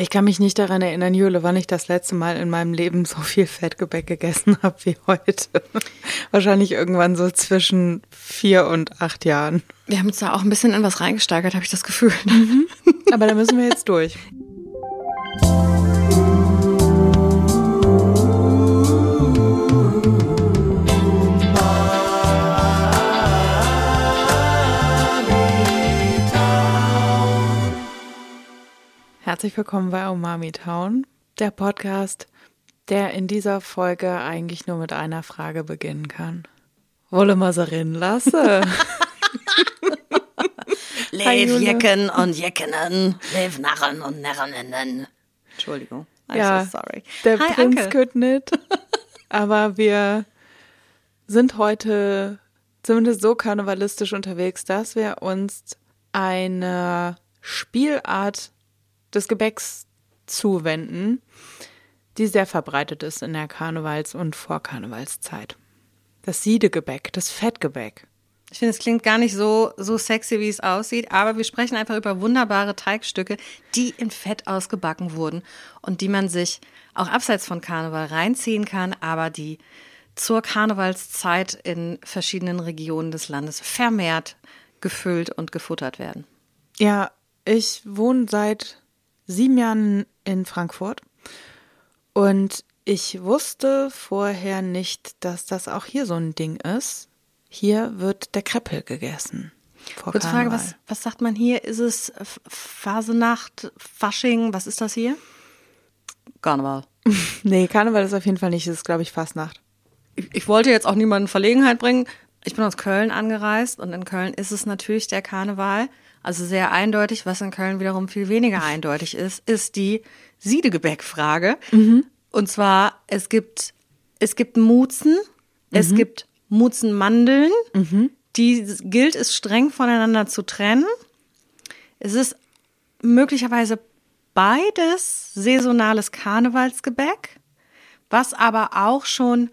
Ich kann mich nicht daran erinnern, Jule, wann ich das letzte Mal in meinem Leben so viel Fettgebäck gegessen habe wie heute. Wahrscheinlich irgendwann so zwischen vier und acht Jahren. Wir haben uns da auch ein bisschen in was reingesteigert, habe ich das Gefühl. Mhm. Aber da müssen wir jetzt durch. Herzlich willkommen bei Umami Town, der Podcast, der in dieser Folge eigentlich nur mit einer Frage beginnen kann. Wolle man sie rin lasse? Lev Jecken und Jeckenen, Lev Narren und Narreninnen. Entschuldigung. I'm ja, so sorry. Der Hi, Prinz Anke. nicht. Aber wir sind heute zumindest so karnevalistisch unterwegs, dass wir uns eine Spielart des Gebäcks zuwenden, die sehr verbreitet ist in der Karnevals- und Vorkarnevalszeit. Das Siedegebäck, das Fettgebäck. Ich finde, es klingt gar nicht so, so sexy, wie es aussieht, aber wir sprechen einfach über wunderbare Teigstücke, die in Fett ausgebacken wurden und die man sich auch abseits von Karneval reinziehen kann, aber die zur Karnevalszeit in verschiedenen Regionen des Landes vermehrt gefüllt und gefuttert werden. Ja, ich wohne seit sieben Jahren in Frankfurt und ich wusste vorher nicht, dass das auch hier so ein Ding ist. Hier wird der Kreppel gegessen. Kurze Frage, was, was sagt man hier? Ist es Phasenacht, Fasching? Was ist das hier? Karneval. nee, Karneval ist auf jeden Fall nicht. Es ist, glaube ich, Fastnacht. Ich, ich wollte jetzt auch niemanden in Verlegenheit bringen. Ich bin aus Köln angereist und in Köln ist es natürlich der Karneval. Also sehr eindeutig, was in Köln wiederum viel weniger eindeutig ist, ist die Siedegebäckfrage. Mhm. Und zwar, es gibt, es gibt Mutzen, mhm. es gibt Mutzenmandeln. Mhm. Die gilt es streng voneinander zu trennen. Es ist möglicherweise beides saisonales Karnevalsgebäck, was aber auch schon,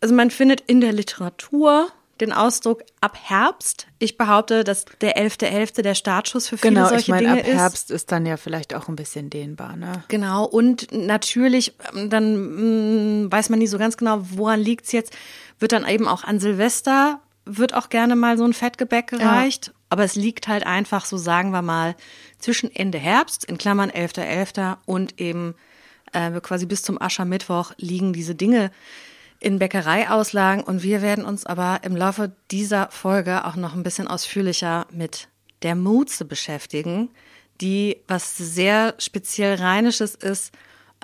also man findet in der Literatur den Ausdruck ab Herbst. Ich behaupte, dass der 11.11. .11. der Startschuss für viele genau, solche ich mein, Dinge ab Herbst ist dann ja vielleicht auch ein bisschen dehnbar, ne? Genau, und natürlich, ähm, dann mh, mm, weiß man nie so ganz genau, woran liegt's jetzt, wird dann eben auch an Silvester, wird auch gerne mal so ein Fettgebäck gereicht, ja. aber es liegt halt einfach, so sagen wir mal, zwischen Ende Herbst, in Klammern 11.11. .11. und eben äh, quasi bis zum Aschermittwoch liegen diese Dinge in Bäckereiauslagen und wir werden uns aber im Laufe dieser Folge auch noch ein bisschen ausführlicher mit der Muze beschäftigen, die was sehr speziell Rheinisches ist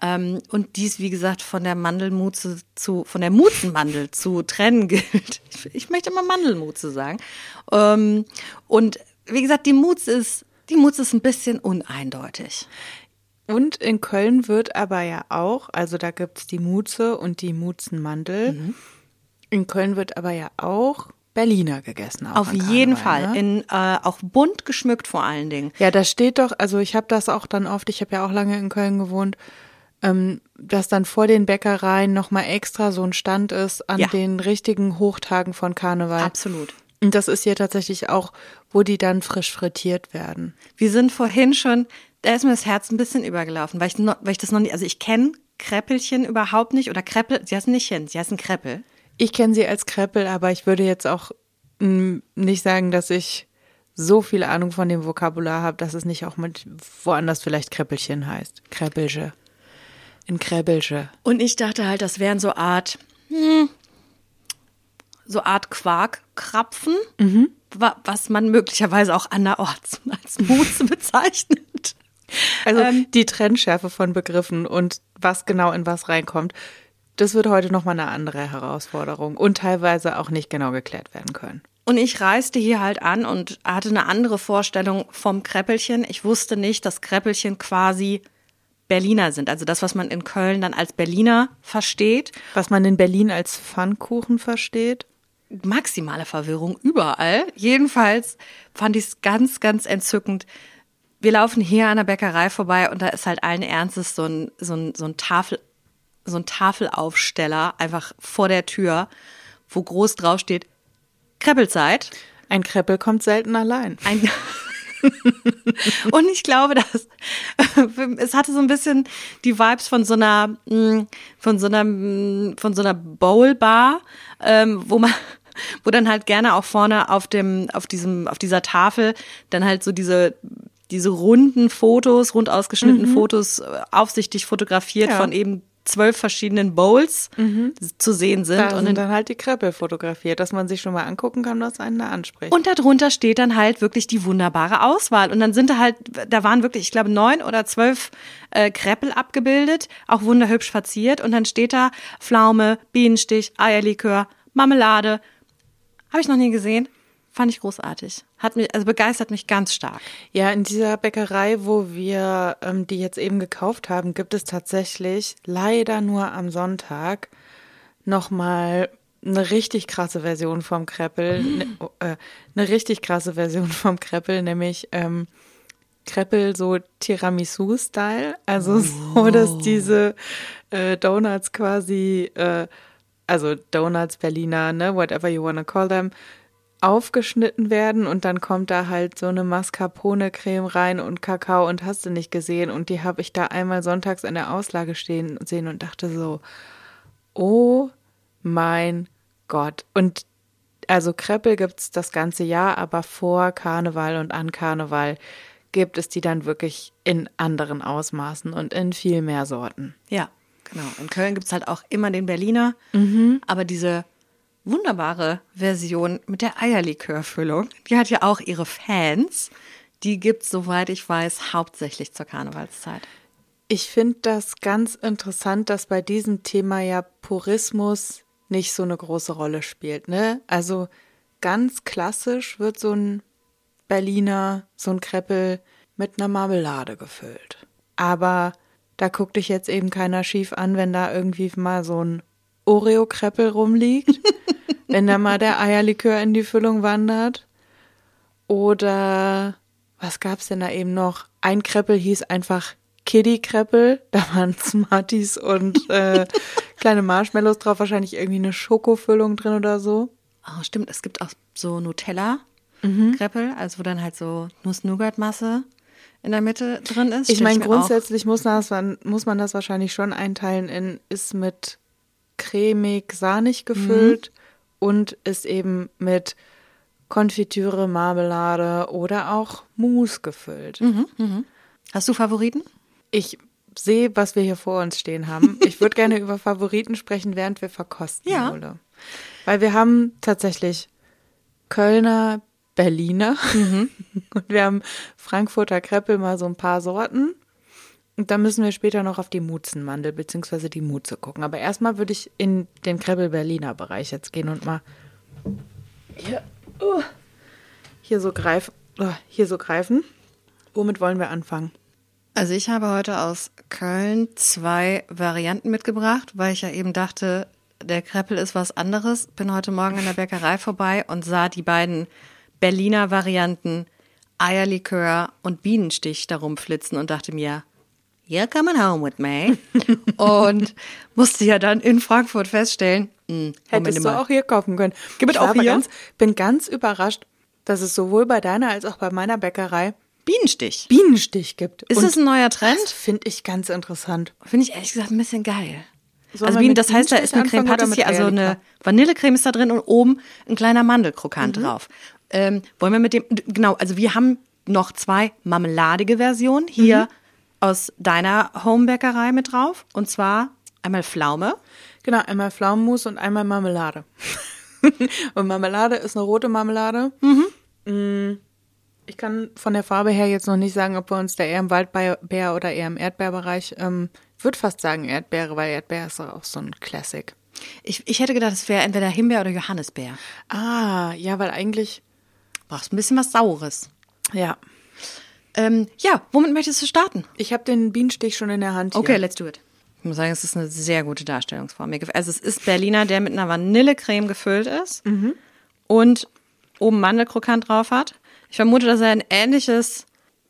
ähm, und dies, wie gesagt, von der Mandelmuze zu, von der Muzenmandel zu trennen gilt. Ich möchte mal Mandelmuze sagen. Ähm, und wie gesagt, die Muze ist, die Muze ist ein bisschen uneindeutig. Und in Köln wird aber ja auch, also da gibt es die Muze und die Muzenmandel. Mhm. In Köln wird aber ja auch Berliner gegessen. Auf jeden Fall. Ne? In, äh, auch bunt geschmückt vor allen Dingen. Ja, da steht doch, also ich habe das auch dann oft, ich habe ja auch lange in Köln gewohnt, ähm, dass dann vor den Bäckereien nochmal extra so ein Stand ist an ja. den richtigen Hochtagen von Karneval. Absolut. Und das ist hier tatsächlich auch, wo die dann frisch frittiert werden. Wir sind vorhin schon da ist mir das Herz ein bisschen übergelaufen, weil ich, weil ich das noch nicht, also ich kenne Kreppelchen überhaupt nicht oder Kreppel, sie heißen nicht hin, sie heißen Kreppel. Ich kenne sie als Kreppel, aber ich würde jetzt auch nicht sagen, dass ich so viel Ahnung von dem Vokabular habe, dass es nicht auch mit woanders vielleicht Kreppelchen heißt. Kreppelche. In Kreppelche. Und ich dachte halt, das wären so Art, hm, so Art Quarkkrapfen, mhm. was man möglicherweise auch anderorts als Mousse bezeichnet. Also ähm, die Trennschärfe von Begriffen und was genau in was reinkommt, das wird heute nochmal eine andere Herausforderung und teilweise auch nicht genau geklärt werden können. Und ich reiste hier halt an und hatte eine andere Vorstellung vom Kreppelchen. Ich wusste nicht, dass Kreppelchen quasi Berliner sind. Also das, was man in Köln dann als Berliner versteht. Was man in Berlin als Pfannkuchen versteht. Maximale Verwirrung überall. Jedenfalls fand ich es ganz, ganz entzückend, wir laufen hier an der Bäckerei vorbei und da ist halt allen Ernstes so ein, so ein, so ein Tafel, so ein Tafelaufsteller einfach vor der Tür, wo groß drauf steht, Kreppelzeit. Ein Kreppel kommt selten allein. Ein und ich glaube, dass es hatte so ein bisschen die Vibes von so einer, mm, von so einer, mm, von so einer Bowl-Bar, ähm, wo man wo dann halt gerne auch vorne auf dem, auf diesem, auf dieser Tafel dann halt so diese diese runden Fotos, rund ausgeschnittenen mhm. Fotos äh, aufsichtig fotografiert ja. von eben zwölf verschiedenen Bowls mhm. zu sehen sind. Da und dann halt die Kreppel fotografiert, dass man sich schon mal angucken kann, was einen da anspricht. Und darunter steht dann halt wirklich die wunderbare Auswahl. Und dann sind da halt, da waren wirklich, ich glaube, neun oder zwölf äh, Kreppel abgebildet, auch wunderhübsch verziert. Und dann steht da Pflaume, Bienenstich, Eierlikör, Marmelade. Habe ich noch nie gesehen. Fand ich großartig. Hat mich, also begeistert mich ganz stark. Ja, in dieser Bäckerei, wo wir ähm, die jetzt eben gekauft haben, gibt es tatsächlich leider nur am Sonntag nochmal eine richtig krasse Version vom Kreppel. Ne, oh, äh, eine richtig krasse Version vom Kreppel, nämlich ähm, Kreppel so Tiramisu-Style. Also so, dass diese äh, Donuts quasi, äh, also Donuts, Berliner, ne, whatever you wanna call them, aufgeschnitten werden und dann kommt da halt so eine Mascarpone-Creme rein und Kakao und hast du nicht gesehen. Und die habe ich da einmal sonntags in der Auslage stehen sehen und dachte so, oh mein Gott. Und also Kreppel gibt es das ganze Jahr, aber vor Karneval und an Karneval gibt es die dann wirklich in anderen Ausmaßen und in viel mehr Sorten. Ja, genau. In Köln gibt es halt auch immer den Berliner, mhm. aber diese wunderbare Version mit der Eierlikörfüllung. Die hat ja auch ihre Fans. Die gibt's, soweit ich weiß, hauptsächlich zur Karnevalszeit. Ich finde das ganz interessant, dass bei diesem Thema ja Purismus nicht so eine große Rolle spielt. Ne? Also ganz klassisch wird so ein Berliner, so ein Kreppel mit einer Marmelade gefüllt. Aber da guckt dich jetzt eben keiner schief an, wenn da irgendwie mal so ein Oreo-Kreppel rumliegt, wenn da mal der Eierlikör in die Füllung wandert. Oder was gab's denn da eben noch? Ein Kreppel hieß einfach Kiddie-Kreppel. Da waren Smarties und äh, kleine Marshmallows drauf, wahrscheinlich irgendwie eine Schokofüllung drin oder so. Oh, stimmt, es gibt auch so Nutella-Kreppel, mhm. also wo dann halt so Nuss-Nougat-Masse in der Mitte drin ist. Ich meine, grundsätzlich muss, das, muss man das wahrscheinlich schon einteilen in ist mit cremig, sahnig gefüllt mhm. Und ist eben mit Konfitüre, Marmelade oder auch Mousse gefüllt. Mhm, mh. Hast du Favoriten? Ich sehe, was wir hier vor uns stehen haben. Ich würde gerne über Favoriten sprechen, während wir verkosten, ja. Ole. Weil wir haben tatsächlich Kölner, Berliner mhm. und wir haben Frankfurter Kreppel mal so ein paar Sorten. Und da müssen wir später noch auf die Mutzenmandel bzw. die Mutze gucken. Aber erstmal würde ich in den Krebbel Berliner Bereich jetzt gehen und mal hier, uh, hier so greifen. Uh, hier so greifen. Womit wollen wir anfangen? Also ich habe heute aus Köln zwei Varianten mitgebracht, weil ich ja eben dachte, der Kreppel ist was anderes. Bin heute Morgen in der Bäckerei vorbei und sah die beiden Berliner Varianten Eierlikör und Bienenstich darum flitzen und dachte mir, you're coming home with me. und musste ja dann in Frankfurt feststellen, mh, hm, hättest du auch hier kaufen können. Gibt es auch hier? Ganz, bin ganz überrascht, dass es sowohl bei deiner als auch bei meiner Bäckerei Bienenstich. Bienenstich gibt. Ist und das ein neuer Trend? Das finde ich ganz interessant. Finde ich ehrlich gesagt ein bisschen geil. Sollen also Bienen, das heißt, da ist eine Creme Patissier, also eine Vanillecreme ist da drin und oben ein kleiner Mandelkrokant mhm. drauf. Ähm, wollen wir mit dem, genau, also wir haben noch zwei marmeladige Versionen. Hier mhm aus deiner Homebäckerei mit drauf. Und zwar einmal Pflaume. Genau, einmal Pflaumenmus und einmal Marmelade. und Marmelade ist eine rote Marmelade. Mhm. Mm, ich kann von der Farbe her jetzt noch nicht sagen, ob wir uns da eher im Waldbeer oder eher im Erdbeerbereich. Ähm, würde fast sagen Erdbeere, weil Erdbeer ist auch so ein Classic. Ich, ich hätte gedacht, es wäre entweder Himbeer oder Johannisbeer. Ah, ja, weil eigentlich brauchst ein bisschen was Saures. Ja. Ähm, ja, womit möchtest du starten? Ich habe den Bienenstich schon in der Hand. Hier. Okay, let's do it. Ich muss sagen, es ist eine sehr gute Darstellungsform. Also es ist Berliner, der mit einer Vanillecreme gefüllt ist mhm. und oben Mandelkrokant drauf hat. Ich vermute, dass er ein ähnliches,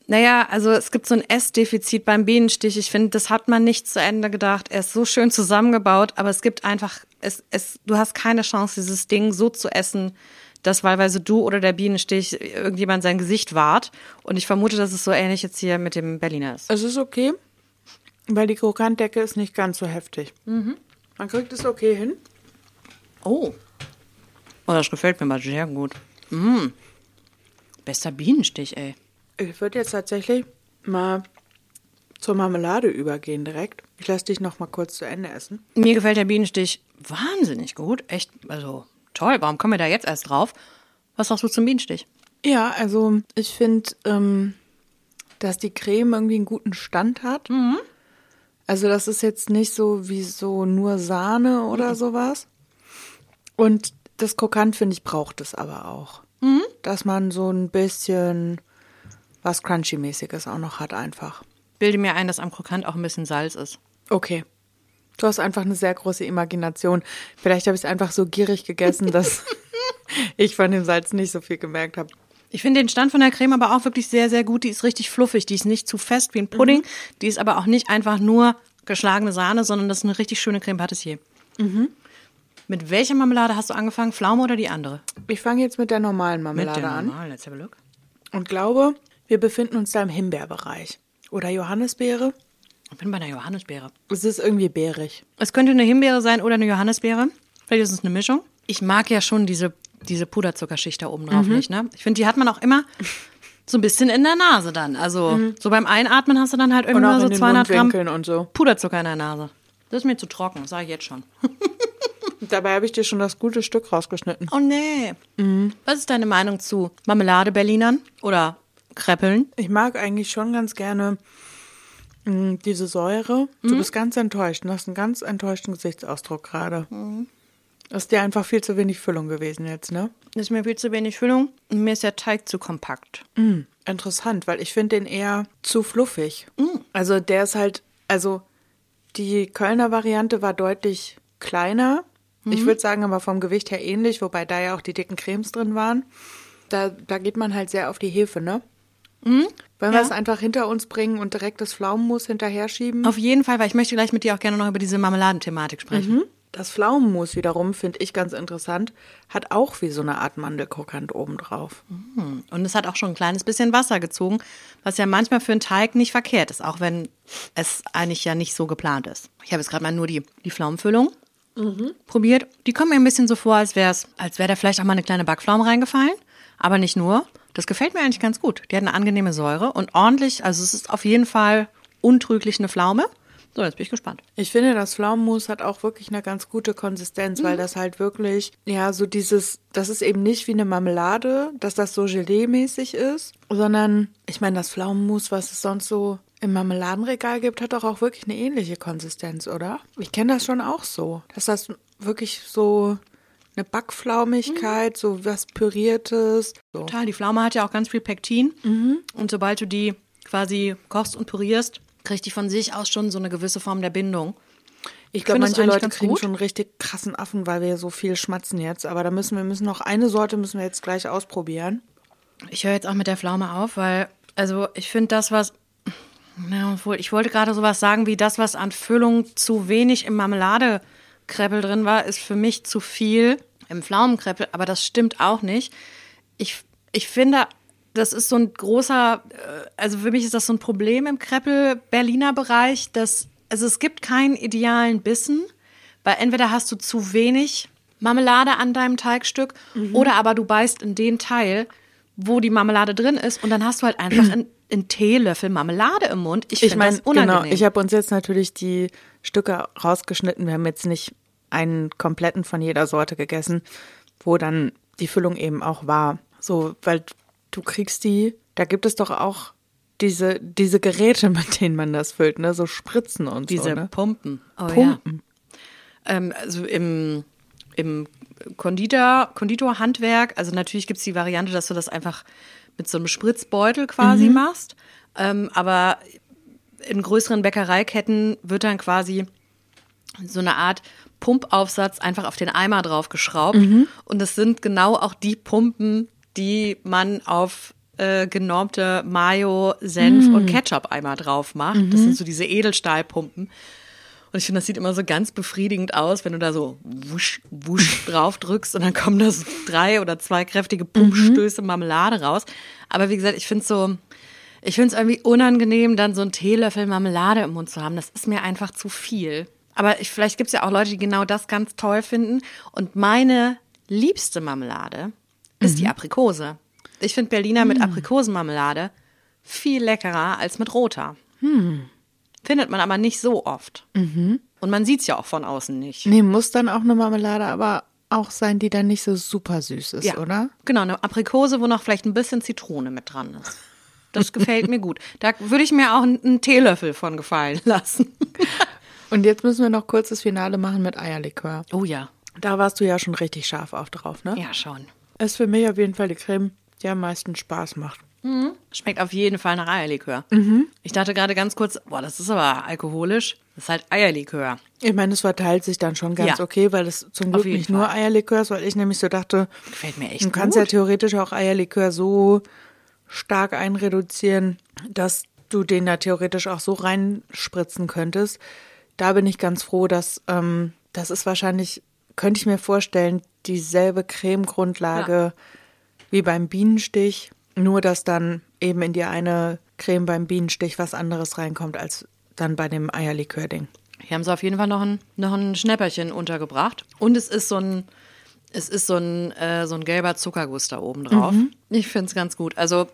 naja, also es gibt so ein Essdefizit beim Bienenstich. Ich finde, das hat man nicht zu Ende gedacht. Er ist so schön zusammengebaut, aber es gibt einfach, es, es, du hast keine Chance, dieses Ding so zu essen, dass wahlweise du oder der Bienenstich irgendjemand sein Gesicht wahrt. Und ich vermute, dass es so ähnlich jetzt hier mit dem Berliner ist. Es ist okay, weil die Krokantdecke ist nicht ganz so heftig. Mhm. Man kriegt es okay hin. Oh. Oh, das gefällt mir mal sehr gut. Mm. Bester Bienenstich, ey. Ich würde jetzt tatsächlich mal zur Marmelade übergehen direkt. Ich lasse dich noch mal kurz zu Ende essen. Mir gefällt der Bienenstich wahnsinnig gut. Echt, also toll. Warum kommen wir da jetzt erst drauf? Was sagst du zum Bienenstich? Ja, also ich finde, ähm, dass die Creme irgendwie einen guten Stand hat. Mhm. Also das ist jetzt nicht so wie so nur Sahne oder mhm. sowas. Und das Krokant, finde ich, braucht es aber auch. Mhm. Dass man so ein bisschen was Crunchy-mäßiges auch noch hat einfach. Bilde mir ein, dass am Krokant auch ein bisschen Salz ist. Okay. Du hast einfach eine sehr große Imagination. Vielleicht habe ich es einfach so gierig gegessen, dass ich von dem Salz nicht so viel gemerkt habe. Ich finde den Stand von der Creme aber auch wirklich sehr, sehr gut. Die ist richtig fluffig. Die ist nicht zu fest wie ein Pudding. Mhm. Die ist aber auch nicht einfach nur geschlagene Sahne, sondern das ist eine richtig schöne Creme Patissier. Mhm. Mit welcher Marmelade hast du angefangen? Pflaume oder die andere? Ich fange jetzt mit der normalen Marmelade mit der an. Normal. Let's have a look. Und glaube, wir befinden uns da im Himbeerbereich. Oder Johannisbeere. Ich bin bei einer Johannisbeere. Es ist irgendwie beerig. Es könnte eine Himbeere sein oder eine Johannisbeere. Vielleicht ist es eine Mischung. Ich mag ja schon diese, diese Puderzuckerschicht da oben drauf mhm. nicht. Ne? Ich finde, die hat man auch immer so ein bisschen in der Nase dann. Also mhm. so beim Einatmen hast du dann halt irgendwann so 200 Gramm und so. Puderzucker in der Nase. Das ist mir zu trocken, sage ich jetzt schon. Dabei habe ich dir schon das gute Stück rausgeschnitten. Oh nee. Mhm. Was ist deine Meinung zu Marmelade Berlinern oder Kreppeln? Ich mag eigentlich schon ganz gerne diese Säure. Mhm. Du bist ganz enttäuscht. Du hast einen ganz enttäuschten Gesichtsausdruck gerade. Mhm. Ist dir einfach viel zu wenig Füllung gewesen jetzt, ne? Ist mir viel zu wenig Füllung und mir ist der Teig zu kompakt. Mhm. Interessant, weil ich finde den eher zu fluffig. Mhm. Also der ist halt, also die Kölner Variante war deutlich kleiner Mhm. Ich würde sagen, aber vom Gewicht her ähnlich, wobei da ja auch die dicken Cremes drin waren. Da, da geht man halt sehr auf die Hefe, ne? Mhm. Wollen ja. wir es einfach hinter uns bringen und direkt das Pflaumenmus hinterher schieben? Auf jeden Fall, weil ich möchte gleich mit dir auch gerne noch über diese Marmeladenthematik sprechen. Mhm. Das Pflaumenmus wiederum finde ich ganz interessant, hat auch wie so eine Art Mandelkrokant obendrauf. Mhm. Und es hat auch schon ein kleines bisschen Wasser gezogen, was ja manchmal für einen Teig nicht verkehrt ist, auch wenn es eigentlich ja nicht so geplant ist. Ich habe jetzt gerade mal nur die, die Pflaumenfüllung mhm. probiert. Die kommen mir ein bisschen so vor, als wäre es, als wäre da vielleicht auch mal eine kleine Backpflaume reingefallen. Aber nicht nur. Das gefällt mir eigentlich ganz gut. Die hat eine angenehme Säure und ordentlich, also es ist auf jeden Fall untrüglich eine Pflaume. So, jetzt bin ich gespannt. Ich finde, das Pflaumenmus hat auch wirklich eine ganz gute Konsistenz, mhm. weil das halt wirklich, ja, so dieses, das ist eben nicht wie eine Marmelade, dass das so Gelee-mäßig ist, sondern, ich meine, das Pflaumenmus, was es sonst so im Marmeladenregal gibt, hat doch auch wirklich eine ähnliche Konsistenz, oder? Ich kenne das schon auch so, dass das wirklich so eine Backflaumigkeit, mhm. so was Püriertes. So. Total, die Pflaume hat ja auch ganz viel Pektin. Mhm. Und sobald du die quasi kochst und pürierst, kriegt die von sich aus schon so eine gewisse Form der Bindung. Ich glaube, manche Leute kriegen gut. schon einen richtig krassen Affen, weil wir so viel schmatzen jetzt. Aber da müssen wir müssen noch eine Sorte müssen wir jetzt gleich ausprobieren. Ich höre jetzt auch mit der Pflaume auf, weil also ich finde das, was obwohl, ich wollte gerade sowas sagen wie das, was an Füllung zu wenig im Marmeladekreppel drin war, ist für mich zu viel im Pflaumenkreppel, aber das stimmt auch nicht. Ich, ich finde, das ist so ein großer, äh, also für mich ist das so ein Problem im Kreppel-Berliner Bereich, dass, also es gibt keinen idealen Bissen, weil entweder hast du zu wenig Marmelade an deinem Teigstück mhm. oder aber du beißt in den Teil, wo die Marmelade drin ist und dann hast du halt einfach einen, einen Teelöffel Marmelade im Mund. Ich, ich meine, genau, ich habe uns jetzt natürlich die Stücke rausgeschnitten. Wir haben jetzt nicht einen kompletten von jeder Sorte gegessen, wo dann die Füllung eben auch war. So, weil du kriegst die, da gibt es doch auch diese, diese Geräte, mit denen man das füllt, ne? So Spritzen und diese so. Diese ne? Pumpen. Oh, Pumpen. Ja. Ähm, also im, im Konditor, Konditorhandwerk, also natürlich gibt es die Variante, dass du das einfach mit so einem Spritzbeutel quasi mhm. machst. Ähm, aber in größeren Bäckereiketten wird dann quasi so eine Art Pumpaufsatz einfach auf den Eimer draufgeschraubt. Mhm. Und das sind genau auch die Pumpen, die man auf äh, genormte Mayo, Senf mhm. und Ketchup-Eimer drauf macht. Das mhm. sind so diese Edelstahlpumpen. Und ich finde, das sieht immer so ganz befriedigend aus, wenn du da so wusch, wusch drauf drückst und dann kommen da so drei oder zwei kräftige Pumpstöße Marmelade raus. Aber wie gesagt, ich finde es so, ich finde es irgendwie unangenehm, dann so einen Teelöffel Marmelade im Mund zu haben. Das ist mir einfach zu viel. Aber ich, vielleicht gibt es ja auch Leute, die genau das ganz toll finden. Und meine liebste Marmelade ist die Aprikose. Ich finde Berliner mit Aprikosenmarmelade viel leckerer als mit roter. Findet man aber nicht so oft. Und man sieht es ja auch von außen nicht. Nee, muss dann auch eine Marmelade aber auch sein, die dann nicht so super süß ist, oder? Genau, eine Aprikose, wo noch vielleicht ein bisschen Zitrone mit dran ist. Das gefällt mir gut. Da würde ich mir auch einen Teelöffel von gefallen lassen. Und jetzt müssen wir noch kurz das Finale machen mit Eierlikör. Oh ja. Da warst du ja schon richtig scharf auf drauf, ne? Ja, schon. Ist für mich auf jeden Fall die Creme, die am meisten Spaß macht. Schmeckt auf jeden Fall nach Eierlikör. Ich dachte gerade ganz kurz, boah, das ist aber alkoholisch. Das ist halt Eierlikör. Ich meine, es verteilt sich dann schon ganz Ja. okay, weil es zum Glück nicht nur Fall. Eierlikör ist, weil ich nämlich so dachte, Gefällt mir echt du kannst gut. ja theoretisch auch Eierlikör so stark einreduzieren, dass du den da theoretisch auch so reinspritzen könntest. Da bin ich ganz froh, dass ähm, das ist wahrscheinlich, könnte ich mir vorstellen, dieselbe Cremegrundlage wie beim Bienenstich, nur dass dann eben in die eine Creme beim Bienenstich was anderes reinkommt als dann bei dem Eierlikör-Ding. Hier haben sie auf jeden Fall noch ein, noch ein Schnäpperchen untergebracht. Und es ist so ein, es ist so ein, äh, so ein gelber Zuckerguss da oben drauf. Ich finde es ganz gut. Also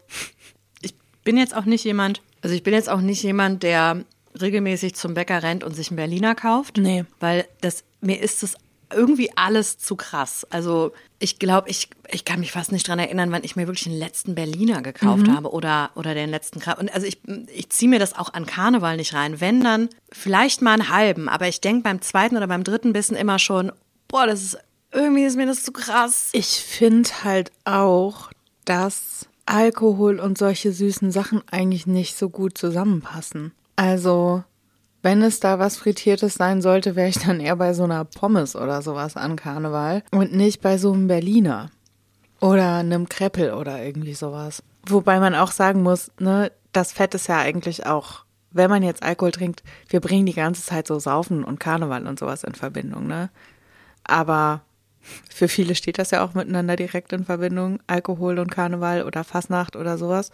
ich bin jetzt auch nicht jemand, also ich bin jetzt auch nicht jemand, der regelmäßig zum Bäcker rennt und sich einen Berliner kauft. Nee. Weil das, mir ist das irgendwie alles zu krass. Also ich glaube, ich, ich kann mich fast nicht dran erinnern, wann ich mir wirklich den letzten Berliner gekauft habe oder, oder den letzten Kra Und also ich, ich ziehe mir das auch an Karneval nicht rein. Wenn dann vielleicht mal einen halben, aber ich denke beim zweiten oder beim dritten Bissen immer schon, boah, das ist irgendwie ist mir das zu krass. Ich finde halt auch, dass Alkohol und solche süßen Sachen eigentlich nicht so gut zusammenpassen. Also, wenn es da was Frittiertes sein sollte, wäre ich dann eher bei so einer Pommes oder sowas an Karneval und nicht bei so einem Berliner oder einem Kreppel oder irgendwie sowas. Wobei man auch sagen muss, ne, das Fett ist ja eigentlich auch, wenn man jetzt Alkohol trinkt, wir bringen die ganze Zeit so Saufen und Karneval und sowas in Verbindung, ne? Aber für viele steht das ja auch miteinander direkt in Verbindung, Alkohol und Karneval oder Fasnacht oder sowas.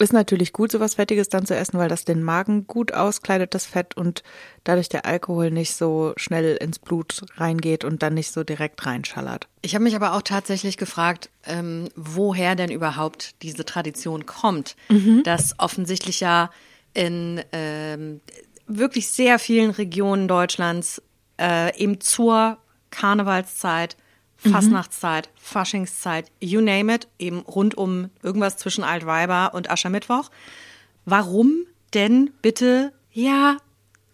Ist natürlich gut, sowas Fettiges dann zu essen, weil das den Magen gut auskleidet, das Fett, und dadurch der Alkohol nicht so schnell ins Blut reingeht und dann nicht so direkt reinschallert. Ich habe mich aber auch tatsächlich gefragt, ähm, woher denn überhaupt diese Tradition kommt, dass offensichtlich ja in ähm, wirklich sehr vielen Regionen Deutschlands äh, eben zur Karnevalszeit, Fastnachtszeit, Faschingszeit, you name it, eben rund um irgendwas zwischen Altweiber und Aschermittwoch. Warum denn bitte ja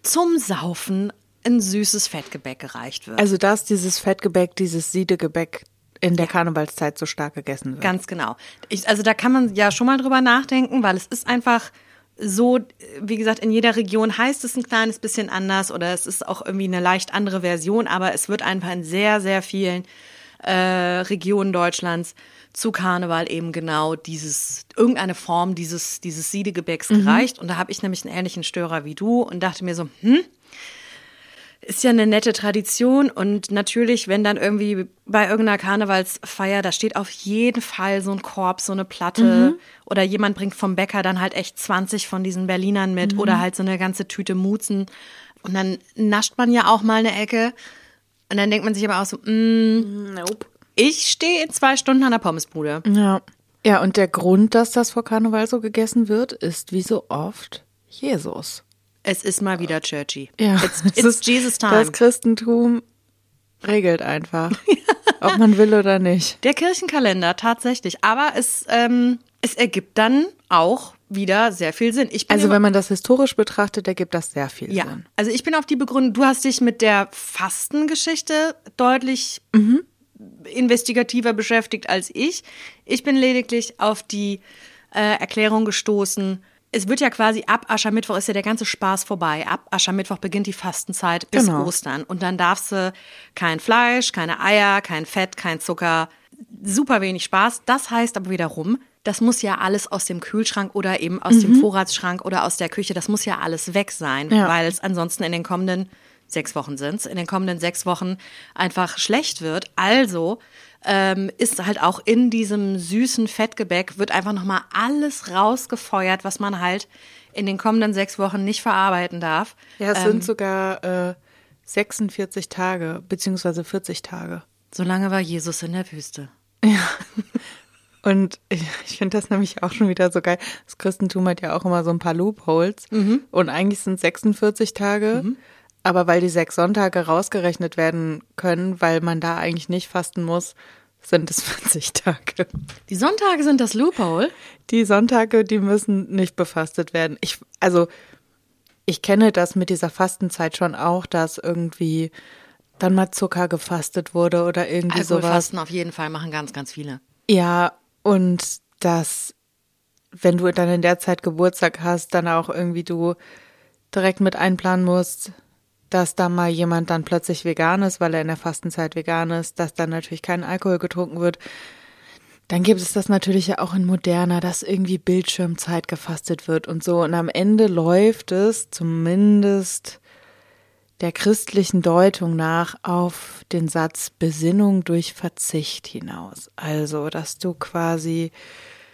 zum Saufen ein süßes Fettgebäck gereicht wird? Also, dass dieses Fettgebäck, dieses Siedegebäck in der Karnevalszeit so stark gegessen wird. Ganz genau. Ich, also da kann man ja schon mal drüber nachdenken, weil es ist einfach so, wie gesagt, in jeder Region heißt es ein kleines bisschen anders oder es ist auch irgendwie eine leicht andere Version, aber es wird einfach in sehr, sehr vielen äh, Regionen Deutschlands zu Karneval eben genau dieses, irgendeine Form dieses, dieses Siedegebäcks gereicht. Und da habe ich nämlich einen ähnlichen Störer wie du und dachte mir so, hm, ist ja eine nette Tradition. Und natürlich, wenn dann irgendwie bei irgendeiner Karnevalsfeier, da steht auf jeden Fall so ein Korb, so eine Platte. Oder jemand bringt vom Bäcker dann halt echt 20 von diesen Berlinern mit oder halt so eine ganze Tüte Mutzen und dann nascht man ja auch mal eine Ecke und dann denkt man sich aber auch so, mm, Nope. ich stehe in zwei Stunden an der Pommesbude. Ja. Ja, und der Grund, dass das vor Karneval so gegessen wird, ist wie so oft Jesus. Es ist mal wieder churchy. Ja, It's, es it's ist- Jesus time. Das Christentum regelt einfach, ob man will oder nicht. Der Kirchenkalender, tatsächlich. Aber es, ähm, es ergibt dann auch wieder sehr viel Sinn. Also wenn man das historisch betrachtet, ergibt das sehr viel ja, Sinn. also ich bin auf die Begründung, du hast dich mit der Fastengeschichte deutlich investigativer beschäftigt als ich. Ich bin lediglich auf die äh, Erklärung gestoßen. Es wird ja quasi ab Aschermittwoch ist ja der ganze Spaß vorbei. Ab Aschermittwoch beginnt die Fastenzeit bis Genau. Ostern. Und dann darfst du kein Fleisch, keine Eier, kein Fett, kein Zucker, super wenig Spaß. Das heißt aber wiederum, das muss ja alles aus dem Kühlschrank oder eben aus mhm. dem Vorratsschrank oder aus der Küche, das muss ja alles weg sein, ja. weil es ansonsten in den kommenden sechs Wochen sind in den kommenden sechs Wochen einfach schlecht wird. Also ähm, ist halt auch in diesem süßen Fettgebäck wird einfach nochmal alles rausgefeuert, was man halt in den kommenden sechs Wochen nicht verarbeiten darf. Ja, es ähm, sind sogar äh, 46 Tage, beziehungsweise 40 Tage. So lange war Jesus in der Wüste. Ja. Und ich, ich finde das nämlich auch schon wieder so geil. Das Christentum hat ja auch immer so ein paar Loopholes. Mhm. Und eigentlich sind es 46 Tage. Mhm. Aber weil die sechs Sonntage rausgerechnet werden können, weil man da eigentlich nicht fasten muss, sind es 40 Tage. Die Sonntage sind das Loophole? Die Sonntage, die müssen nicht befastet werden. Ich, also, ich kenne das mit dieser Fastenzeit schon auch, dass irgendwie dann mal Zucker gefastet wurde oder irgendwie Alkoholfasten sowas. Fasten auf jeden Fall machen ganz, ganz viele. Ja, und dass, wenn du dann in der Zeit Geburtstag hast, dann auch irgendwie du direkt mit einplanen musst, dass da mal jemand dann plötzlich vegan ist, weil er in der Fastenzeit vegan ist, dass dann natürlich kein Alkohol getrunken wird. Dann gibt es das natürlich ja auch in moderner, dass irgendwie Bildschirmzeit gefastet wird und so. Und am Ende läuft es zumindest der christlichen Deutung nach auf den Satz Besinnung durch Verzicht hinaus. Also, dass du quasi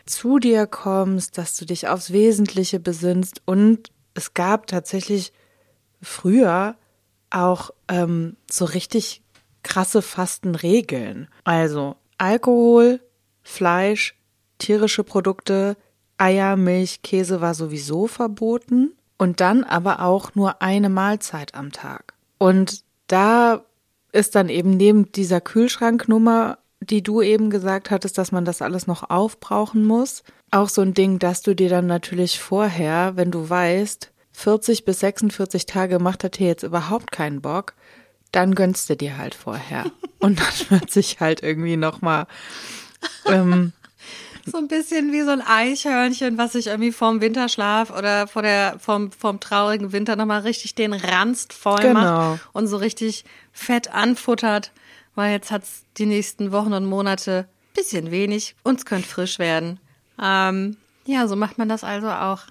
zu dir kommst, dass du dich aufs Wesentliche besinnst. Und es gab tatsächlich früher auch ähm, so richtig krasse Fastenregeln. Also Alkohol, Fleisch, tierische Produkte, Eier, Milch, Käse war sowieso verboten und dann aber auch nur eine Mahlzeit am Tag. Und da ist dann eben neben dieser Kühlschranknummer, die du eben gesagt hattest, dass man das alles noch aufbrauchen muss, auch so ein Ding, dass du dir dann natürlich vorher, wenn du weißt, 40 bis 46 Tage macht der Tee jetzt überhaupt keinen Bock, dann gönnst du dir halt vorher. Und dann wird sich halt irgendwie nochmal ähm, so ein bisschen wie so ein Eichhörnchen, was sich irgendwie vorm Winterschlaf oder vor der, vom, vom traurigen Winter nochmal richtig den Ranst voll genau. macht und so richtig fett anfuttert, weil jetzt hat's die nächsten Wochen und Monate bisschen wenig, uns könnte frisch werden. Ähm, ja, so macht man das also auch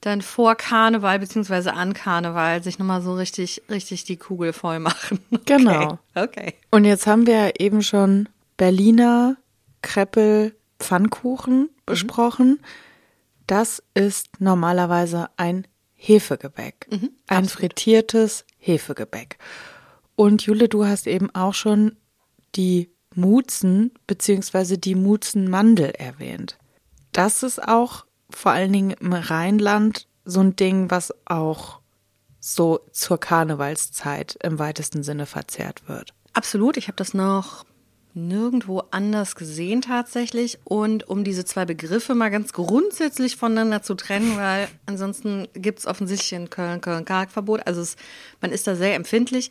dann vor Karneval beziehungsweise an Karneval sich nochmal so richtig, richtig die Kugel voll machen. Okay. Genau. Okay. Und jetzt haben wir eben schon Berliner Kreppel Pfannkuchen mhm. besprochen. Mhm. Das ist normalerweise ein Hefegebäck. Mhm, ein absolut. frittiertes Hefegebäck. Und Jule, du hast eben auch schon die Mutzen beziehungsweise die Mutzenmandel erwähnt. Das ist auch vor allen Dingen im Rheinland so ein Ding, was auch so zur Karnevalszeit im weitesten Sinne verzehrt wird. Absolut. Ich habe das noch nirgendwo anders gesehen tatsächlich. Und um diese zwei Begriffe mal ganz grundsätzlich voneinander zu trennen, weil ansonsten gibt es offensichtlich in Köln Köln-Karg-Verbot. Also es, man ist da sehr empfindlich.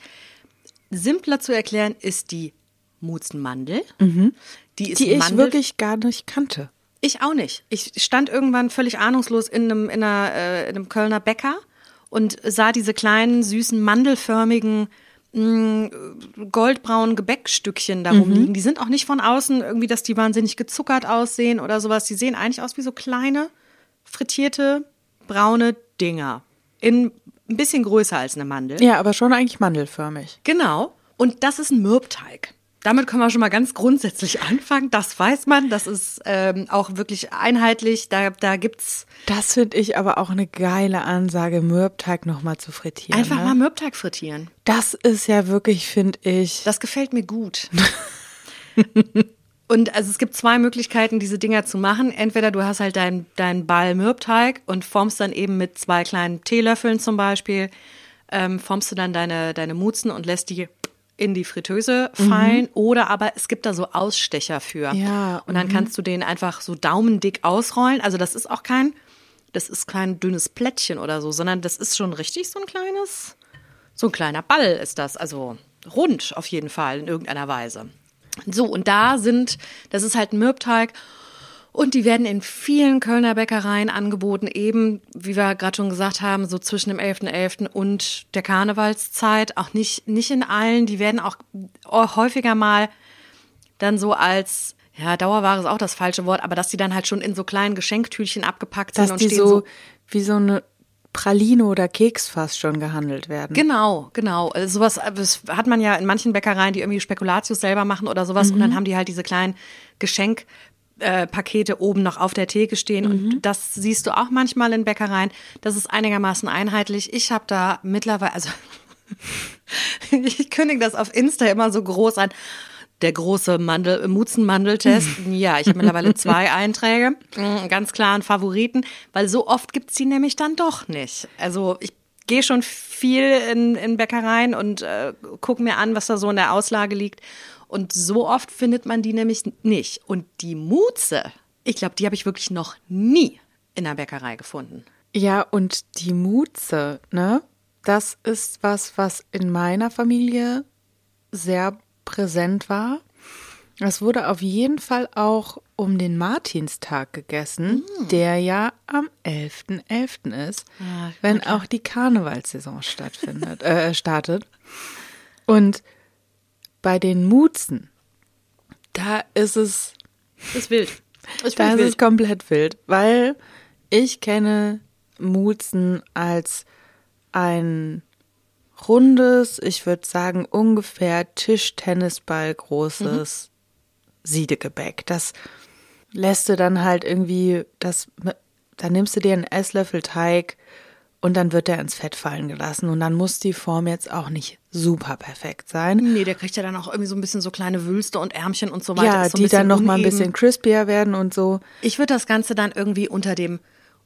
Simpler zu erklären ist die Mutzenmandel. Mhm. Die, ist die ich Mandel wirklich gar nicht kannte. Ich auch nicht. Ich stand irgendwann völlig ahnungslos in einem, in einer, äh, in einem Kölner Bäcker und sah diese kleinen, süßen, mandelförmigen mh, goldbraunen Gebäckstückchen da rumliegen. Mhm. Die sind auch nicht von außen irgendwie, dass die wahnsinnig gezuckert aussehen oder sowas. Die sehen eigentlich aus wie so kleine, frittierte, braune Dinger. In ein bisschen größer als eine Mandel. Ja, aber schon eigentlich mandelförmig. Genau. Und das ist ein Mürbteig. Damit können wir schon mal ganz grundsätzlich anfangen. Das weiß man. Das ist ähm, auch wirklich einheitlich. Da, da gibt's. Das finde ich aber auch eine geile Ansage, Mürbteig nochmal zu frittieren. Einfach ne? mal Mürbteig frittieren. Das ist ja wirklich, finde ich. Das gefällt mir gut. Und also es gibt zwei Möglichkeiten, diese Dinger zu machen. Entweder du hast halt deinen dein Ball Mürbteig und formst dann eben mit zwei kleinen Teelöffeln zum Beispiel, ähm, formst du dann deine, deine Mutzen und lässt die in die Fritteuse fallen mhm. oder aber es gibt da so Ausstecher für. Ja. Und dann mhm. kannst du den einfach so daumendick ausrollen. Also das ist auch kein, das ist kein dünnes Plättchen oder so, sondern das ist schon richtig so ein kleines, so ein kleiner Ball ist das. Also rund auf jeden Fall in irgendeiner Weise. So, und da sind, das ist halt ein Mürbteig und die werden in vielen Kölner Bäckereien angeboten, eben, wie wir gerade schon gesagt haben, so zwischen dem 11.11. .11. und der Karnevalszeit. Auch nicht, nicht in allen. Die werden auch häufiger mal dann so als, ja, Dauerware ist auch das falsche Wort, aber dass die dann halt schon in so kleinen Geschenktütchen abgepackt dass sind und die stehen so, so wie so eine Praline oder Keks fast schon gehandelt werden. Genau, genau. Also sowas das hat man ja in manchen Bäckereien, die irgendwie Spekulatius selber machen oder sowas. Und dann haben die halt diese kleinen Geschenkpakete oben noch auf der Theke stehen. Und das siehst du auch manchmal in Bäckereien. Das ist einigermaßen einheitlich. Ich habe da mittlerweile, also ich kündige das auf Insta immer so groß an. Der große Mandel, Mutzenmandeltest. Ja, ich habe mittlerweile zwei Einträge. Mm, Ganz klaren Favoriten, weil so oft gibt's die nämlich dann doch nicht. Also ich gehe schon viel in, in Bäckereien und äh, gucke mir an, was da so in der Auslage liegt. Und so oft findet man die nämlich nicht. Und die Mutze, ich glaube, die habe ich wirklich noch nie in der Bäckerei gefunden. Ja, und die Muze, ne? Das ist was, was in meiner Familie sehr präsent war. Es wurde auf jeden Fall auch um den Martinstag gegessen, der ja am 11.11. ist, Ah, wenn auch die Karnevalssaison stattfindet, äh, startet. Und bei den Muzen, da ist es ist wild. Ich da ist es komplett wild, weil ich kenne Muzen als ein rundes, ich würde sagen ungefähr Tischtennisball großes Siedegebäck. Das lässt du dann halt irgendwie, das, da nimmst du dir einen Esslöffel Teig und dann wird der ins Fett fallen gelassen und dann muss die Form jetzt auch nicht super perfekt sein. Nee, der kriegt ja dann auch irgendwie so ein bisschen so kleine Wülste und Ärmchen und so weiter. Ja, so die dann bisschen noch mal ein bisschen crispier werden und so. Ich würde das Ganze dann irgendwie unter dem,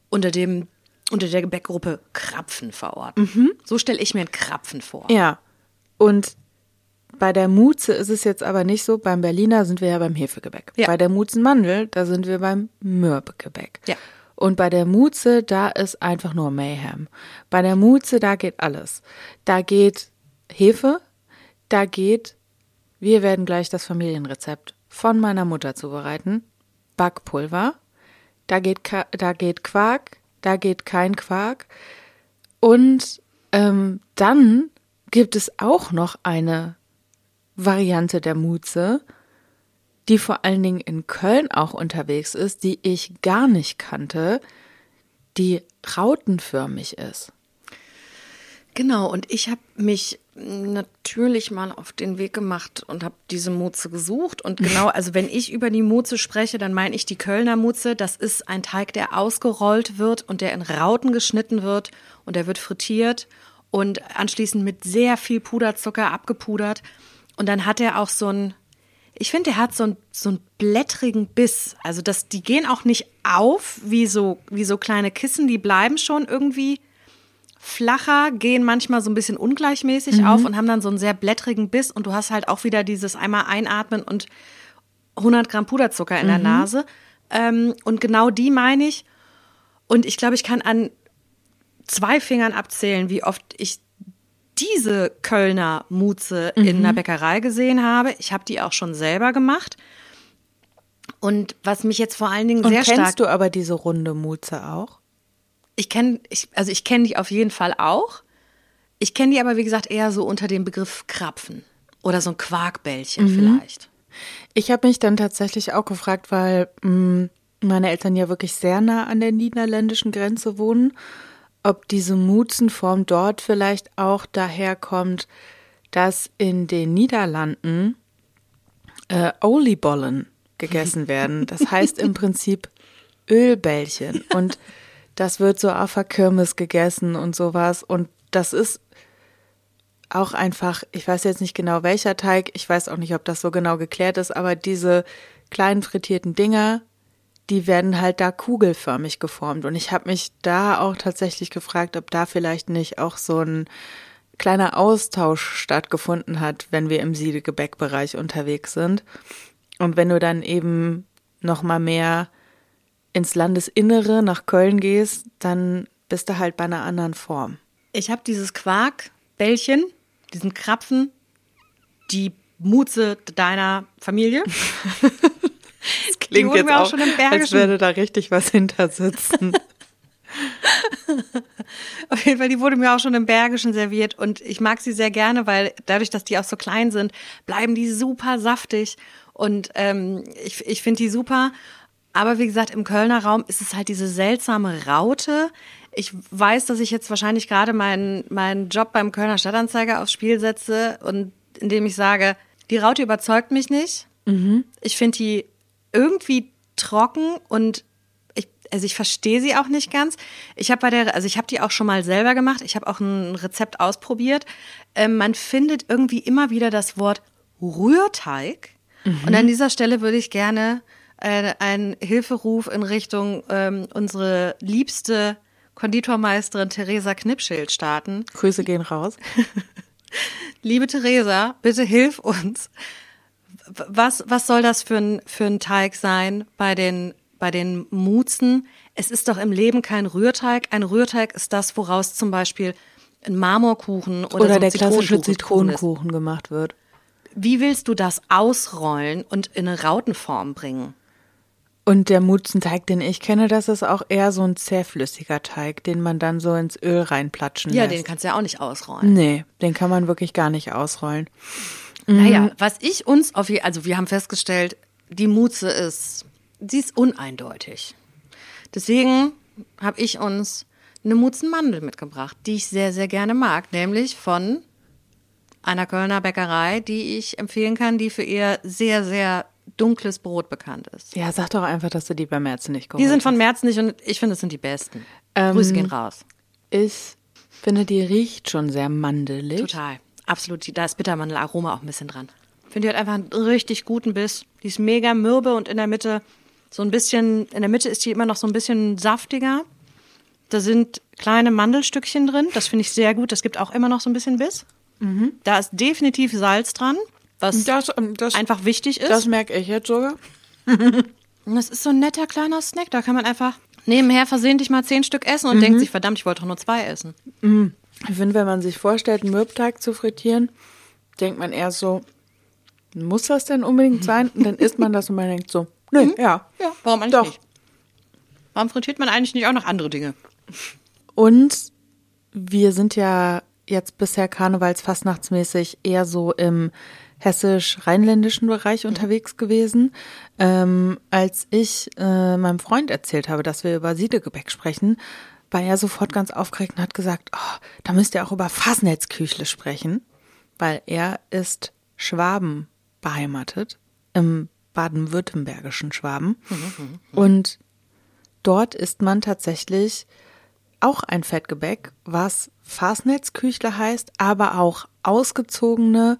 unter dem, unter der Gebäckgruppe Krapfen verorten. So stelle ich mir einen Krapfen vor. Ja. Und bei der Muze ist es jetzt aber nicht so. Beim Berliner sind wir ja beim Hefegebäck. Ja. Bei der Muzenmandel, da sind wir beim Mürbegebäck. Ja. Und bei der Muze, da ist einfach nur Mayhem. Bei der Muze, da geht alles. Da geht Hefe, da geht, wir werden gleich das Familienrezept von meiner Mutter zubereiten, Backpulver, da geht, da geht Quark, da geht kein Quark. Und ähm, dann gibt es auch noch eine Variante der Muze, die vor allen Dingen in Köln auch unterwegs ist, die ich gar nicht kannte, die rautenförmig ist. Genau, und ich habe mich natürlich mal auf den Weg gemacht und habe diese Muze gesucht. Und genau, also wenn ich über die Muze spreche, dann meine ich die Kölner Muze. Das ist ein Teig, der ausgerollt wird und der in Rauten geschnitten wird und der wird frittiert und anschließend mit sehr viel Puderzucker abgepudert. Und dann hat er auch so ein, ich finde, der hat so einen so einen blättrigen Biss. Also das, die gehen auch nicht auf wie so, wie so kleine Kissen, die bleiben schon irgendwie flacher, gehen manchmal so ein bisschen ungleichmäßig auf und haben dann so einen sehr blättrigen Biss und du hast halt auch wieder dieses einmal einatmen und 100 Gramm Puderzucker in der Nase. Ähm, und genau die meine ich. Und ich glaube, ich kann an zwei Fingern abzählen, wie oft ich diese Kölner Muze in einer Bäckerei gesehen habe. Ich habe die auch schon selber gemacht. Und was mich jetzt vor allen Dingen Und sehr kennst stark du aber diese runde Muze auch? ich kenne, ich, also ich kenne die auf jeden Fall auch. Ich kenne die aber, wie gesagt, eher so unter dem Begriff Krapfen oder so ein Quarkbällchen vielleicht. Ich habe mich dann tatsächlich auch gefragt, weil mh, meine Eltern ja wirklich sehr nah an der niederländischen Grenze wohnen, ob diese Muzenform dort vielleicht auch daherkommt, dass in den Niederlanden äh, Oliebollen gegessen werden. Das heißt im Prinzip Ölbällchen. Und das wird so auf der Kirmes gegessen und sowas. Und das ist auch einfach, ich weiß jetzt nicht genau welcher Teig, ich weiß auch nicht, ob das so genau geklärt ist, aber diese kleinen frittierten Dinger, die werden halt da kugelförmig geformt. Und ich habe mich da auch tatsächlich gefragt, ob da vielleicht nicht auch so ein kleiner Austausch stattgefunden hat, wenn wir im Siedegebäckbereich unterwegs sind. Und wenn du dann eben noch mal mehr ins Landesinnere nach Köln gehst, dann bist du halt bei einer anderen Form. Ich habe dieses Quarkbällchen, diesen Krapfen, die Muze deiner Familie. Das klingt wurden jetzt mir auch auch, schon im als würde da richtig was hinter sitzen. Auf jeden Fall, die wurde mir auch schon im Bergischen serviert und ich mag sie sehr gerne, weil dadurch, dass die auch so klein sind, bleiben die super saftig Und ähm, ich, ich finde die super. Aber wie gesagt, im Kölner Raum ist es halt diese seltsame Raute. Ich weiß, dass ich jetzt wahrscheinlich gerade meinen, meinen Job beim Kölner Stadtanzeiger aufs Spiel setze und indem ich sage, die Raute überzeugt mich nicht. Mhm. Ich finde die irgendwie trocken und ich, also ich verstehe sie auch nicht ganz. Ich habe bei der, also ich habe die auch schon mal selber gemacht. Ich habe auch ein Rezept ausprobiert. Ähm, man findet irgendwie immer wieder das Wort Rührteig. Mhm. Und an dieser Stelle würde ich gerne äh, einen Hilferuf in Richtung ähm, unsere liebste Konditormeisterin Theresa Knipschild starten. Grüße gehen raus. Liebe Theresa, bitte hilf uns. Was, was soll das für ein, für ein Teig sein bei den, bei den Muzen? Es ist doch im Leben kein Rührteig. Ein Rührteig ist das, woraus zum Beispiel ein Marmorkuchen oder, oder so der klassische Zitronenkuchen gemacht wird. Wie willst du das ausrollen und in eine Rautenform bringen? Und der Mutzenteig, den ich kenne, das ist auch eher so ein zähflüssiger Teig, den man dann so ins Öl reinplatschen ja, lässt. Ja, den kannst du ja auch nicht ausrollen. Nee, den kann man wirklich gar nicht ausrollen. Naja, mhm. was ich uns auf, also wir haben festgestellt, die Mutze ist, sie ist uneindeutig. Deswegen habe ich uns eine Mutzenmandel mitgebracht, die ich sehr, sehr gerne mag, nämlich von einer Kölner Bäckerei, die ich empfehlen kann, die für ihr sehr, sehr dunkles Brot bekannt ist. Ja, sag doch einfach, dass du die bei Merzen nicht geholt Die sind von Merzen nicht und ich finde, es sind die besten. Ähm, Grüße gehen raus. Ich finde, die riecht schon sehr mandelig. Total. Absolut. Da ist Bittermandelaroma auch ein bisschen dran. Ich finde, die hat einfach einen richtig guten Biss. Die ist mega mürbe und in der Mitte so ein bisschen, in der Mitte ist die immer noch so ein bisschen saftiger. Da sind kleine Mandelstückchen drin. Das finde ich sehr gut. Das gibt auch immer noch so ein bisschen Biss. Mhm. Da ist definitiv Salz dran was das, ähm, das, einfach wichtig ist. Das merke ich jetzt sogar. Und das ist so ein netter kleiner Snack. Da kann man einfach nebenher versehentlich mal zehn Stück essen und mhm. denkt sich, verdammt, ich wollte doch nur zwei essen. Mhm. Ich finde, wenn man sich vorstellt, einen Mürbteig zu frittieren, denkt man eher so, muss das denn unbedingt sein? Und dann isst man das und man denkt so, nee, mhm. ja. Ja, warum eigentlich doch. nicht? Warum frittiert man eigentlich nicht auch noch andere Dinge? Und wir sind ja jetzt bisher karnevalsfastnachtsmäßig eher so im hessisch-rheinländischen Bereich unterwegs gewesen. Ähm, als ich äh, meinem Freund erzählt habe, dass wir über Siedegebäck sprechen, war er sofort ganz aufgeregt und hat gesagt, oh, da müsst ihr auch über Fasnetzküchle sprechen, weil er ist Schwaben beheimatet, im baden-württembergischen Schwaben. Und dort isst man tatsächlich auch ein Fettgebäck, was Fasnetzküchle heißt, aber auch ausgezogene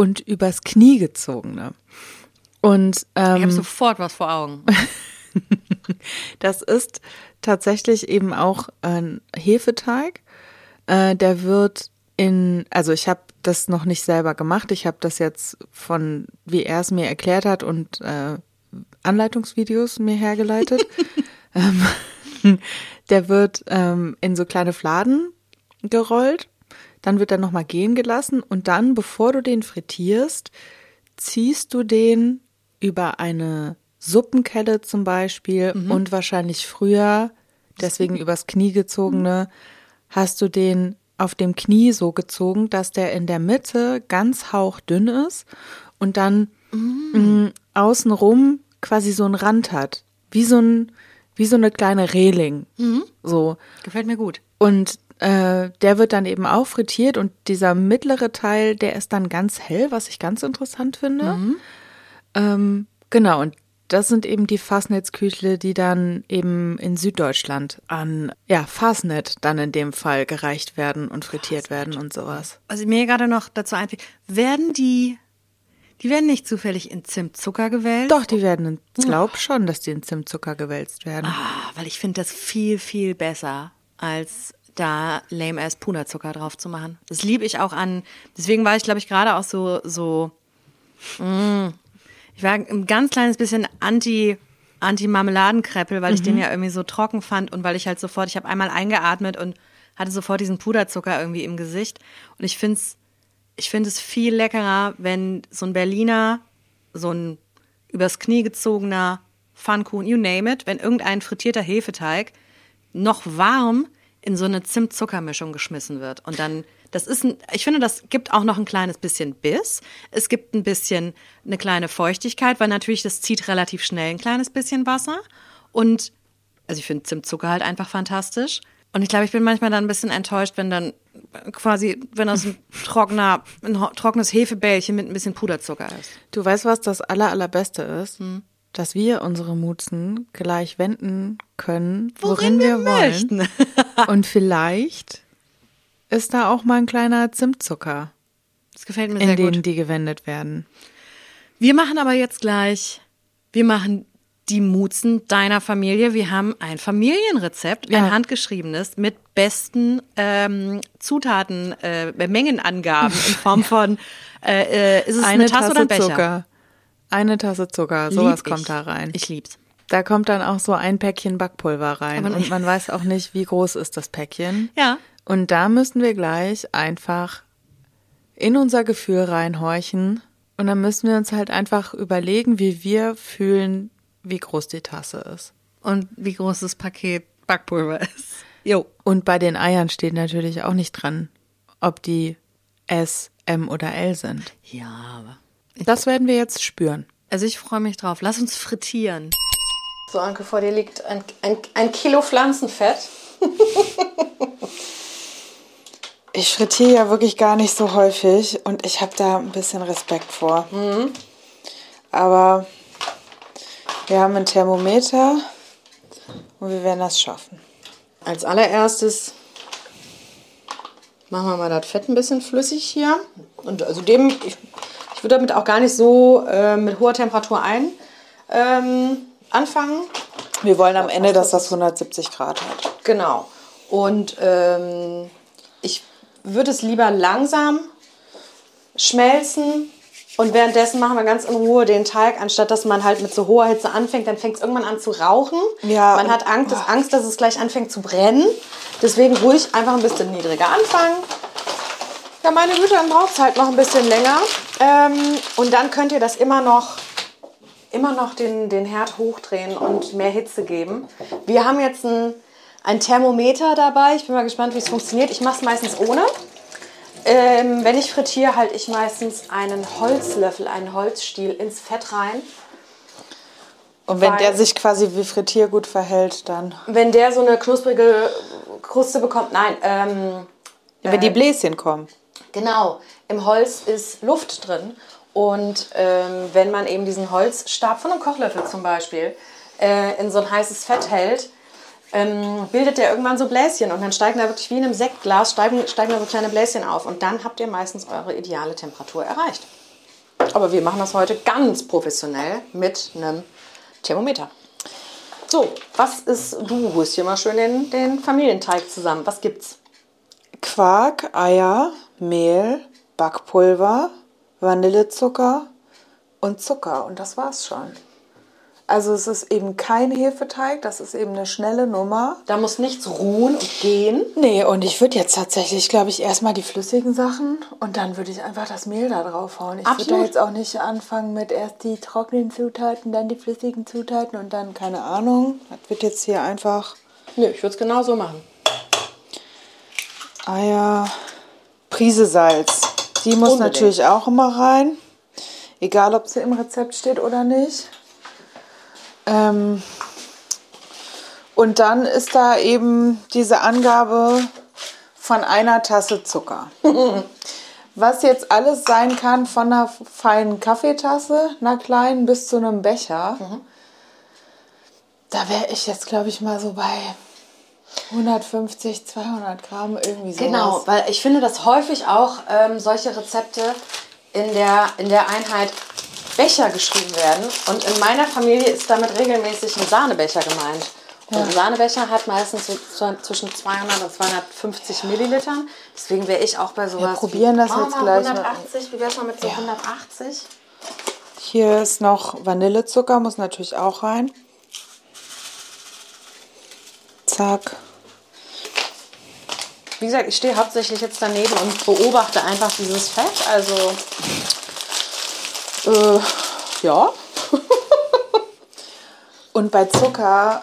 und übers Knie gezogene. Und ähm, ich habe sofort was vor Augen. das ist tatsächlich eben auch ein Hefeteig. Äh, der wird in, also ich habe das noch nicht selber gemacht. Ich habe das jetzt von, wie er es mir erklärt hat und äh, Anleitungsvideos mir hergeleitet. ähm, der wird ähm, in so kleine Fladen gerollt dann wird er nochmal gehen gelassen und dann, bevor du den frittierst, ziehst du den über eine Suppenkelle zum Beispiel mhm. und wahrscheinlich früher, deswegen übers Knie gezogene, hast du den auf dem Knie so gezogen, dass der in der Mitte ganz hauchdünn ist und dann mhm. mh, außenrum quasi so einen Rand hat. Wie so ein, wie so eine kleine Reling. Mhm. So. Gefällt mir gut. Und äh, der wird dann eben auch frittiert und dieser mittlere Teil, der ist dann ganz hell, was ich ganz interessant finde. Mhm. Ähm, genau, und das sind eben die Fastnetzküchle, die dann eben in Süddeutschland an, ja, Fastnet dann in dem Fall gereicht werden und frittiert Fastnet. werden und sowas. Also mir gerade noch dazu einfällt, werden die, die werden nicht zufällig in Zimtzucker gewälzt? Doch, die werden, ich glaube schon, dass die in Zimtzucker gewälzt werden. Ah, weil ich finde das viel, viel besser als da lame ass Puderzucker drauf zu machen. Das liebe ich auch an. Deswegen war ich, glaube ich, gerade auch so, so, mm, ich war ein ganz kleines bisschen anti, Anti-Marmeladenkreppel, weil mhm. ich den mhm. ja irgendwie so trocken fand und weil ich halt sofort, ich habe einmal eingeatmet und hatte sofort diesen Puderzucker irgendwie im Gesicht. Und ich finde es ich finde es viel leckerer, wenn so ein Berliner, so ein übers Knie gezogener Pfannkuchen, you name it, wenn irgendein frittierter Hefeteig noch warm in so eine Zimt-Zucker-Mischung geschmissen wird. Und dann, das ist ein, ich finde, das gibt auch noch ein kleines bisschen Biss. Es gibt ein bisschen eine kleine Feuchtigkeit, weil natürlich das zieht relativ schnell ein kleines bisschen Wasser. Und, also ich finde Zimtzucker halt einfach fantastisch. Und ich glaube, ich bin manchmal dann ein bisschen enttäuscht, wenn dann quasi, wenn das ein trockener, ein trockenes Hefebällchen mit ein bisschen Puderzucker ist. Du weißt, was das aller, allerbeste ist? Hm. Dass wir unsere Mutzen gleich wenden können, worin, worin wir, wir wollen. Und vielleicht ist da auch mal ein kleiner Zimtzucker. Das gefällt mir sehr gut. In denen die gewendet werden. Wir machen aber jetzt gleich, wir machen die Mutzen deiner Familie. Wir haben ein Familienrezept, ja. ein handgeschriebenes mit besten ähm, Zutaten, äh, Mengenangaben in Form von äh, äh, ist es eine, eine Tasse, Tasse, oder ein Becher? Zucker. Eine Tasse Zucker, sowas kommt da rein. Ich lieb's. Da kommt dann auch so ein Päckchen Backpulver rein und man weiß auch nicht, wie groß ist das Päckchen. Ja. Und da müssen wir gleich einfach in unser Gefühl reinhorchen und dann müssen wir uns halt einfach überlegen, wie wir fühlen, wie groß die Tasse ist. Und wie groß das Paket Backpulver ist. Jo. Und bei den Eiern steht natürlich auch nicht dran, ob die S, M oder L sind. Ja, aber. Das werden wir jetzt spüren. Also ich freue mich drauf. Lass uns frittieren. So, Anke, vor dir liegt ein, ein, ein Kilo Pflanzenfett. ich frittiere ja wirklich gar nicht so häufig und ich habe da ein bisschen Respekt vor. Mhm. Aber wir haben ein Thermometer und wir werden das schaffen. Als allererstes machen wir mal das Fett ein bisschen flüssig hier. Und also dem, ich, ich würde damit auch gar nicht so äh, mit hoher Temperatur ein ähm, anfangen. Wir wollen am Ende, dass das 170 Grad hat. Genau. Und ähm, ich würde es lieber langsam schmelzen und währenddessen machen wir ganz in Ruhe den Teig, anstatt dass man halt mit so hoher Hitze anfängt, dann fängt es irgendwann an zu rauchen. Ja, man hat Angst, dass, Angst, dass es gleich anfängt zu brennen. Deswegen ruhig einfach ein bisschen niedriger anfangen. Ja, meine Güte, dann braucht es halt noch ein bisschen länger. Ähm, und dann könnt ihr das immer noch, immer noch den, den Herd hochdrehen und mehr Hitze geben. Wir haben jetzt ein, ein Thermometer dabei. Ich bin mal gespannt, wie es funktioniert. Ich mache es meistens ohne. Ähm, wenn ich frittiere, halte ich meistens einen Holzlöffel, einen Holzstiel ins Fett rein. Und wenn der sich quasi wie Frittiergut verhält, dann? Wenn der so eine knusprige Kruste bekommt, nein. Ähm, wenn äh, die Bläschen kommen. Genau. Im Holz ist Luft drin. Und ähm, wenn man eben diesen Holzstab von einem Kochlöffel zum Beispiel äh, in so ein heißes Fett hält, ähm, bildet der irgendwann so Bläschen und dann steigen da wirklich wie in einem Sektglas, steigen, steigen da so kleine Bläschen auf und dann habt ihr meistens eure ideale Temperatur erreicht. Aber wir machen das heute ganz professionell mit einem Thermometer. So, was ist, du holst hier mal schön den, den Familienteig zusammen. Was gibt's? Quark, Eier, Mehl, Backpulver, Vanillezucker und Zucker. Und das war's schon. Also es ist eben kein Hefeteig, das ist eben eine schnelle Nummer. Da muss nichts ruhen und gehen. Nee, und ich würde jetzt tatsächlich, glaube ich, erstmal die flüssigen Sachen und dann würde ich einfach das Mehl da drauf hauen. Ich würde da jetzt auch nicht anfangen mit erst die trockenen Zutaten, dann die flüssigen Zutaten und dann keine Ahnung. Das wird jetzt hier einfach... Nö, ich würde es genau so machen. Eier, Prise Salz. Die muss Unbedingt. natürlich auch immer rein. Egal, ob sie im Rezept steht oder nicht. Ähm, und dann ist da eben diese Angabe von einer Tasse Zucker. Was jetzt alles sein kann, von einer feinen Kaffeetasse, einer kleinen, bis zu einem Becher. Mhm. Da wäre ich jetzt, glaube ich, mal so bei 150, 200 Gramm irgendwie so. Genau, weil ich finde, dass häufig auch ähm, solche Rezepte in der, in der Einheit Becher geschrieben werden. Und in meiner Familie ist damit regelmäßig ein Sahnebecher gemeint. Und ja. ein Sahnebecher hat meistens so zwischen 200 und 250 Millilitern. Deswegen wäre ich auch bei sowas. Wir probieren das jetzt gleich. 180, wie wäre es mal mit so ja. 180? Hier ist noch Vanillezucker, muss natürlich auch rein. Zack. Wie gesagt, ich stehe hauptsächlich jetzt daneben und beobachte einfach dieses Fett. Also äh, ja. Und bei Zucker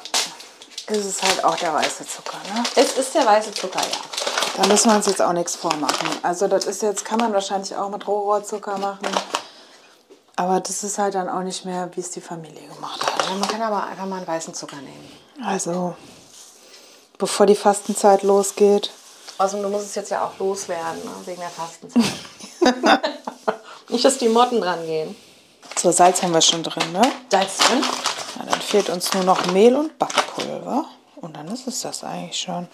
ist es halt auch der weiße Zucker, ne? Es ist der weiße Zucker, ja. Da müssen wir uns jetzt auch nichts vormachen. Also das ist jetzt, kann man wahrscheinlich auch mit Rohrohrzucker machen. Aber das ist halt dann auch nicht mehr, wie es die Familie gemacht hat. Man kann aber einfach mal einen weißen Zucker nehmen. Also, bevor die Fastenzeit losgeht. Also du musst es jetzt ja auch loswerden, ne? wegen der Fastenzeit. nicht, dass die Motten dran gehen. So, Salz haben wir schon drin, ne? Salz drin? Ja, dann fehlt uns nur noch Mehl und Backpulver. Und dann ist es das eigentlich schon.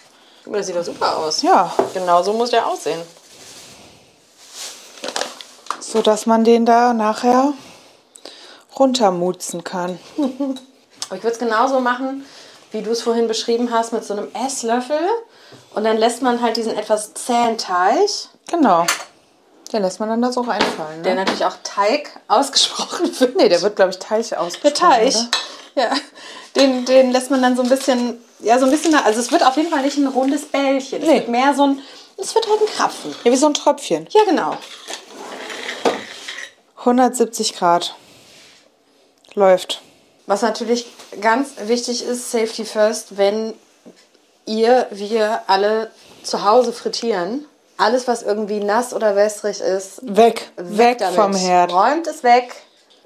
Das sieht doch super aus. Ja. Genau so muss der aussehen. So dass man den da nachher runtermutzen kann. Aber ich würde es genauso machen, wie du es vorhin beschrieben hast, mit so einem Esslöffel. Und dann lässt man halt diesen etwas zähen Teig. Genau. Den lässt man dann da so reinfallen. Ne? Der natürlich auch Teig ausgesprochen wird. Nee, der wird, glaube ich, Teig ausgesprochen. Der Teig. Oder? Ja. Den, den lässt man dann so ein bisschen, ja, so ein bisschen, also es wird auf jeden Fall nicht ein rundes Bällchen. Es nee. wird mehr so ein, es wird halt ein Krapfen. Ja, wie so ein Tröpfchen. Ja, genau. 170 Grad. Läuft. Was natürlich ganz wichtig ist, Safety First, wenn ihr, wir alle zu Hause frittieren, alles, was irgendwie nass oder wässrig ist, weg, weg, weg vom Herd. Räumt es weg.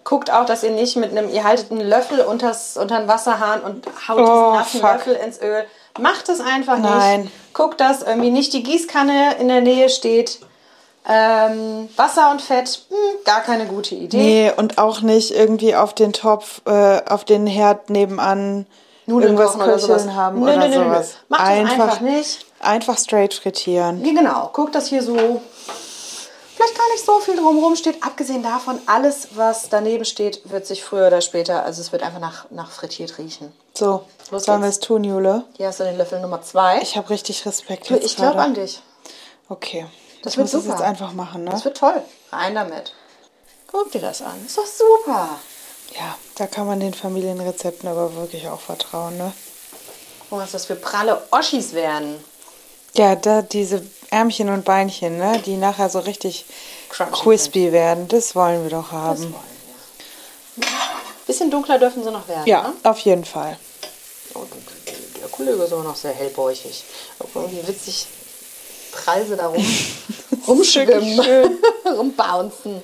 Guckt auch, dass ihr nicht mit einem, ihr haltet einen Löffel unters, unter den Wasserhahn und haut oh, diesen. Löffel ins Öl. Macht es einfach Nein. nicht. Guckt, dass irgendwie nicht die Gießkanne in der Nähe steht. Ähm, Wasser und Fett, mh, hm, gar keine gute Idee. Nee, und auch nicht irgendwie auf den Topf, äh, auf den Herd nebenan Nudeln irgendwas köcheln haben nö, oder nö, sowas. Nö, Macht einfach, einfach nicht. Einfach straight frittieren. Ja, genau. Guck, dass hier so vielleicht gar nicht so viel drumherum steht. Abgesehen davon, alles, was daneben steht, wird sich früher oder später, also es wird einfach nach, nach frittiert riechen. So, Los sollen wir es tun, Jule? Hier hast du den Löffel Nummer zwei. Ich habe richtig Respekt jetzt Ich glaube an dich. Okay. Das ich wird muss super. das jetzt einfach machen, ne? Das wird toll. Rein damit. Guck dir das an. Ist doch super. Ja, da kann man den Familienrezepten aber wirklich auch vertrauen, ne? Guck mal, was das für pralle Oschis werden. Ja, da diese Ärmchen und Beinchen, ne, die nachher so richtig Crunchy crispy sind. werden, das wollen wir doch haben. Das wollen wir. Bisschen dunkler dürfen sie noch werden. Ja, ne? auf jeden Fall. Der Kollege ist auch noch sehr hellbäuchig. Irgendwie witzig Preise darum rumschwimmen, rumbouncen.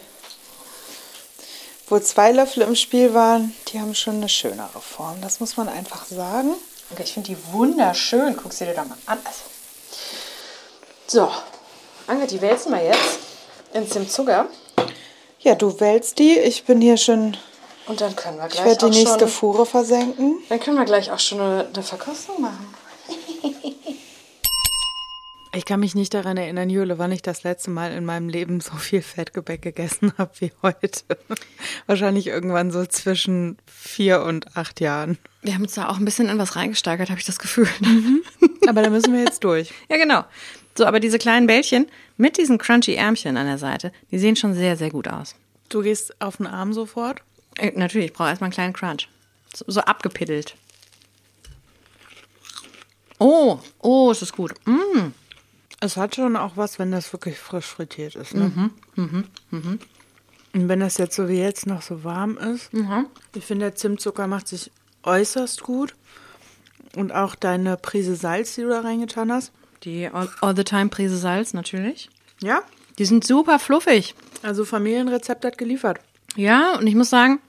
Wo zwei Löffel im Spiel waren, die haben schon eine schönere Form. Das muss man einfach sagen. Okay, ich finde die wunderschön. Guck sie dir da mal an. Also, so, Anke, die wälzen wir jetzt ins dem Zucker. Ja, du wälzt die. Ich bin hier schon. Und dann können wir gleich. Ich werde die nächste schon, Fuhre versenken. Dann können wir gleich auch schon eine, eine Verkostung machen. Ich kann mich nicht daran erinnern, Jule, wann ich das letzte Mal in meinem Leben so viel Fettgebäck gegessen habe wie heute. Wahrscheinlich irgendwann so zwischen vier und acht Jahren. Wir haben uns da auch ein bisschen in was reingesteigert, habe ich das Gefühl. Mhm. Aber da müssen wir jetzt durch. ja, genau. So, aber diese kleinen Bällchen mit diesen crunchy Ärmchen an der Seite, die sehen schon sehr, sehr gut aus. Du gehst auf den Arm sofort? Äh, natürlich, ich brauche erstmal einen kleinen Crunch. So, so, abgepiddelt. Oh, oh, ist das gut. Mm. Es hat schon auch was, wenn das wirklich frisch frittiert ist. Ne? Mhm, mhm, mhm. Und wenn das jetzt so wie jetzt noch so warm ist, mhm. ich finde, der Zimtzucker macht sich äußerst gut. Und auch deine Prise Salz, die du da reingetan hast. Die All-the-Time-Prise Salz natürlich. Ja. Die sind super fluffig. Also Familienrezept hat geliefert. Ja, und ich muss sagen,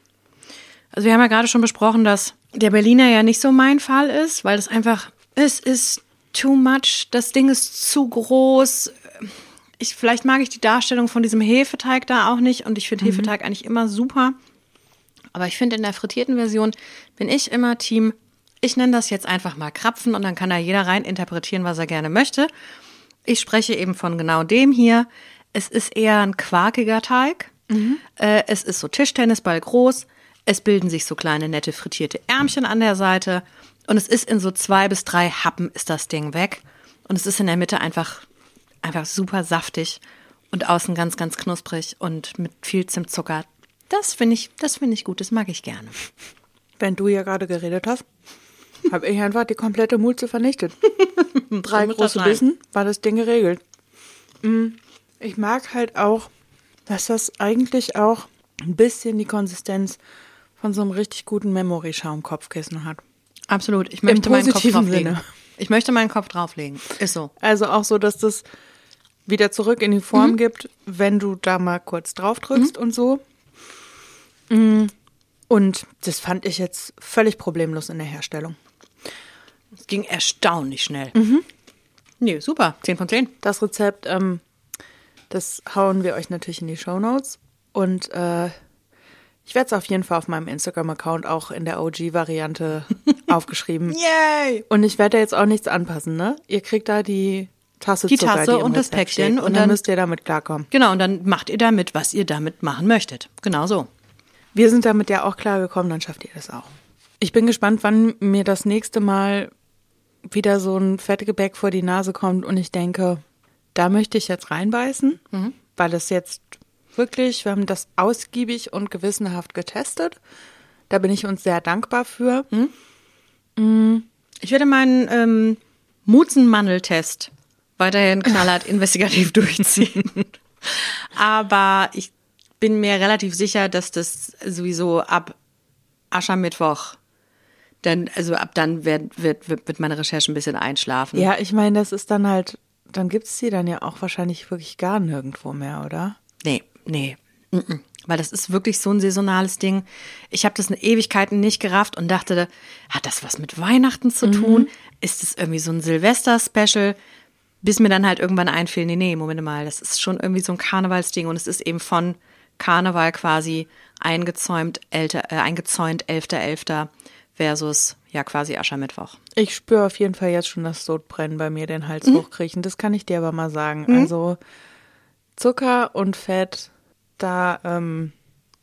also wir haben ja gerade schon besprochen, dass der Berliner ja nicht so mein Fall ist, weil es einfach, es ist too much, das Ding ist zu groß. Ich, vielleicht mag ich die Darstellung von diesem Hefeteig da auch nicht und ich finde mhm. Hefeteig eigentlich immer super. Aber ich finde in der frittierten Version bin ich immer Team ich nenne das jetzt einfach mal Krapfen und dann kann da jeder rein interpretieren, was er gerne möchte. Ich spreche eben von genau dem hier. Es ist eher ein quarkiger Teig. Mhm. Äh, es ist so Tischtennisball groß. Es bilden sich so kleine nette frittierte Ärmchen an der Seite. Und es ist in so zwei bis drei Happen ist das Ding weg. Und es ist in der Mitte einfach, einfach super saftig und außen ganz, ganz knusprig und mit viel Zimtzucker. Das finde ich, das finde ich gut. Das mag ich gerne. Wenn du ja gerade geredet hast, habe ich einfach die komplette Mulze vernichtet. Drei große Bissen war das Ding geregelt. Mm, ich mag halt auch, dass das eigentlich auch ein bisschen die Konsistenz von so einem richtig guten Memory-Schaumkopfkissen hat. Absolut. Ich möchte meinen Kopf drauflegen. Sinne. Ich möchte meinen Kopf drauflegen. Ist so. Also auch so, dass das wieder zurück in die Form mhm. gibt, wenn du da mal kurz drauf drückst mhm. und so. Mm. Und das fand ich jetzt völlig problemlos in der Herstellung. Es ging erstaunlich schnell. Mhm. Nee, super. 10 von 10. Das Rezept, ähm, das hauen wir euch natürlich in die Show Notes. Und äh, ich werde es auf jeden Fall auf meinem Instagram-Account auch in der OG-Variante aufgeschrieben. Yay! Und ich werde da jetzt auch nichts anpassen, ne? Ihr kriegt da die Tasse die Zucker, Tasse die und das Päckchen und, und dann, dann müsst ihr damit klarkommen. Genau, und dann macht ihr damit, was ihr damit machen möchtet. Genau so. Wir sind damit ja auch klargekommen, dann schafft ihr das auch. Ich bin gespannt, wann mir das nächste Mal wieder so ein Fettgebäck vor die Nase kommt und ich denke, da möchte ich jetzt reinbeißen, mhm. weil es jetzt wirklich, wir haben das ausgiebig und gewissenhaft getestet. Da bin ich uns sehr dankbar für. Mhm. Mhm. Ich werde meinen ähm, Mutzenmandeltest weiterhin knallhart investigativ durchziehen. Aber ich bin mir relativ sicher, dass das sowieso ab Aschermittwoch dann, also ab dann wird, wird, wird meine Recherche ein bisschen einschlafen. Ja, ich meine, das ist dann halt, dann gibt es die dann ja auch wahrscheinlich wirklich gar nirgendwo mehr, oder? Nee, -mm. Weil das ist wirklich so ein saisonales Ding. Ich habe das in Ewigkeiten nicht gerafft und dachte, hat das was mit Weihnachten zu tun? Mhm. Ist es irgendwie so ein Silvester-Special? Bis mir dann halt irgendwann einfiel, nee, nee, Moment mal, das ist schon irgendwie so ein Karnevalsding und es ist eben von Karneval quasi eingezäumt, älter, äh, eingezäunt 11.11. versus ja quasi Aschermittwoch. Ich spüre auf jeden Fall jetzt schon das Sodbrennen bei mir den Hals mhm. hochkriechen. Das kann ich dir aber mal sagen. Mhm. Also Zucker und Fett, da ähm,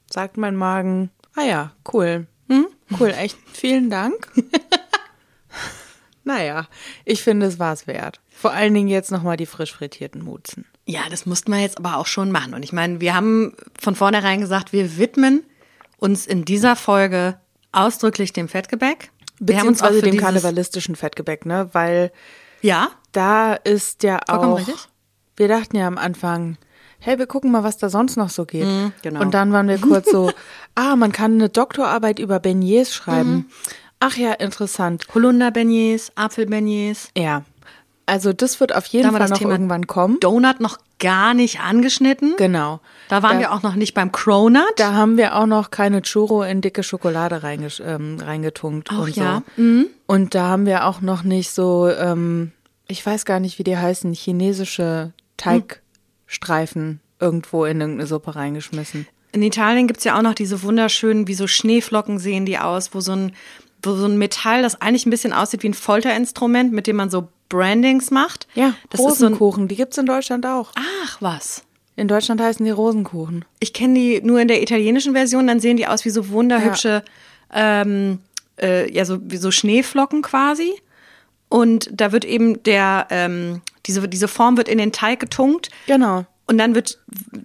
sagt mein Magen, ah ja, cool. Mhm. Cool, echt vielen Dank. naja, ich finde, es war es wert. Vor allen Dingen jetzt nochmal die frisch frittierten Mutzen. Ja, das mussten wir jetzt aber auch schon machen. Und ich meine, wir haben von vornherein gesagt, wir widmen uns in dieser Folge ausdrücklich dem Fettgebäck. Beziehungsweise dem karnevalistischen Fettgebäck, ne? Weil ja, da ist ja auch. Richtig. Wir dachten ja am Anfang, hey, wir gucken mal, was da sonst noch so geht. Mm, genau. Und dann waren wir kurz so, ah, man kann eine Doktorarbeit über Beignets schreiben. Mm. Ach ja, interessant. Holunder-Beignets, Apfel-Beignets. Ja, also das wird auf jeden Fall noch Thema irgendwann kommen. Donut noch gar nicht angeschnitten. Genau. Da waren da, wir auch noch nicht beim Cronut. Da haben wir auch noch keine Churro in dicke Schokolade reinge ähm, reingetunkt auch, und ja. so. Mhm. Und da haben wir auch noch nicht so, ähm, ich weiß gar nicht, wie die heißen, chinesische Teigstreifen mhm. Irgendwo in irgendeine Suppe reingeschmissen. In Italien gibt's ja auch noch diese wunderschönen, wie so Schneeflocken sehen die aus, wo so ein, wo so ein Metall, das eigentlich ein bisschen aussieht wie ein Folterinstrument, mit dem man so Brandings macht. Ja, das Rosenkuchen, so die gibt's in Deutschland auch. Ach, was? In Deutschland heißen die Rosenkuchen. Ich kenne die nur in der italienischen Version, dann sehen die aus wie so wunderhübsche, ja, ähm, äh, ja so, wie so Schneeflocken quasi. Und da wird eben der, ähm, diese, diese Form wird in den Teig getunkt. Genau. Und dann wird,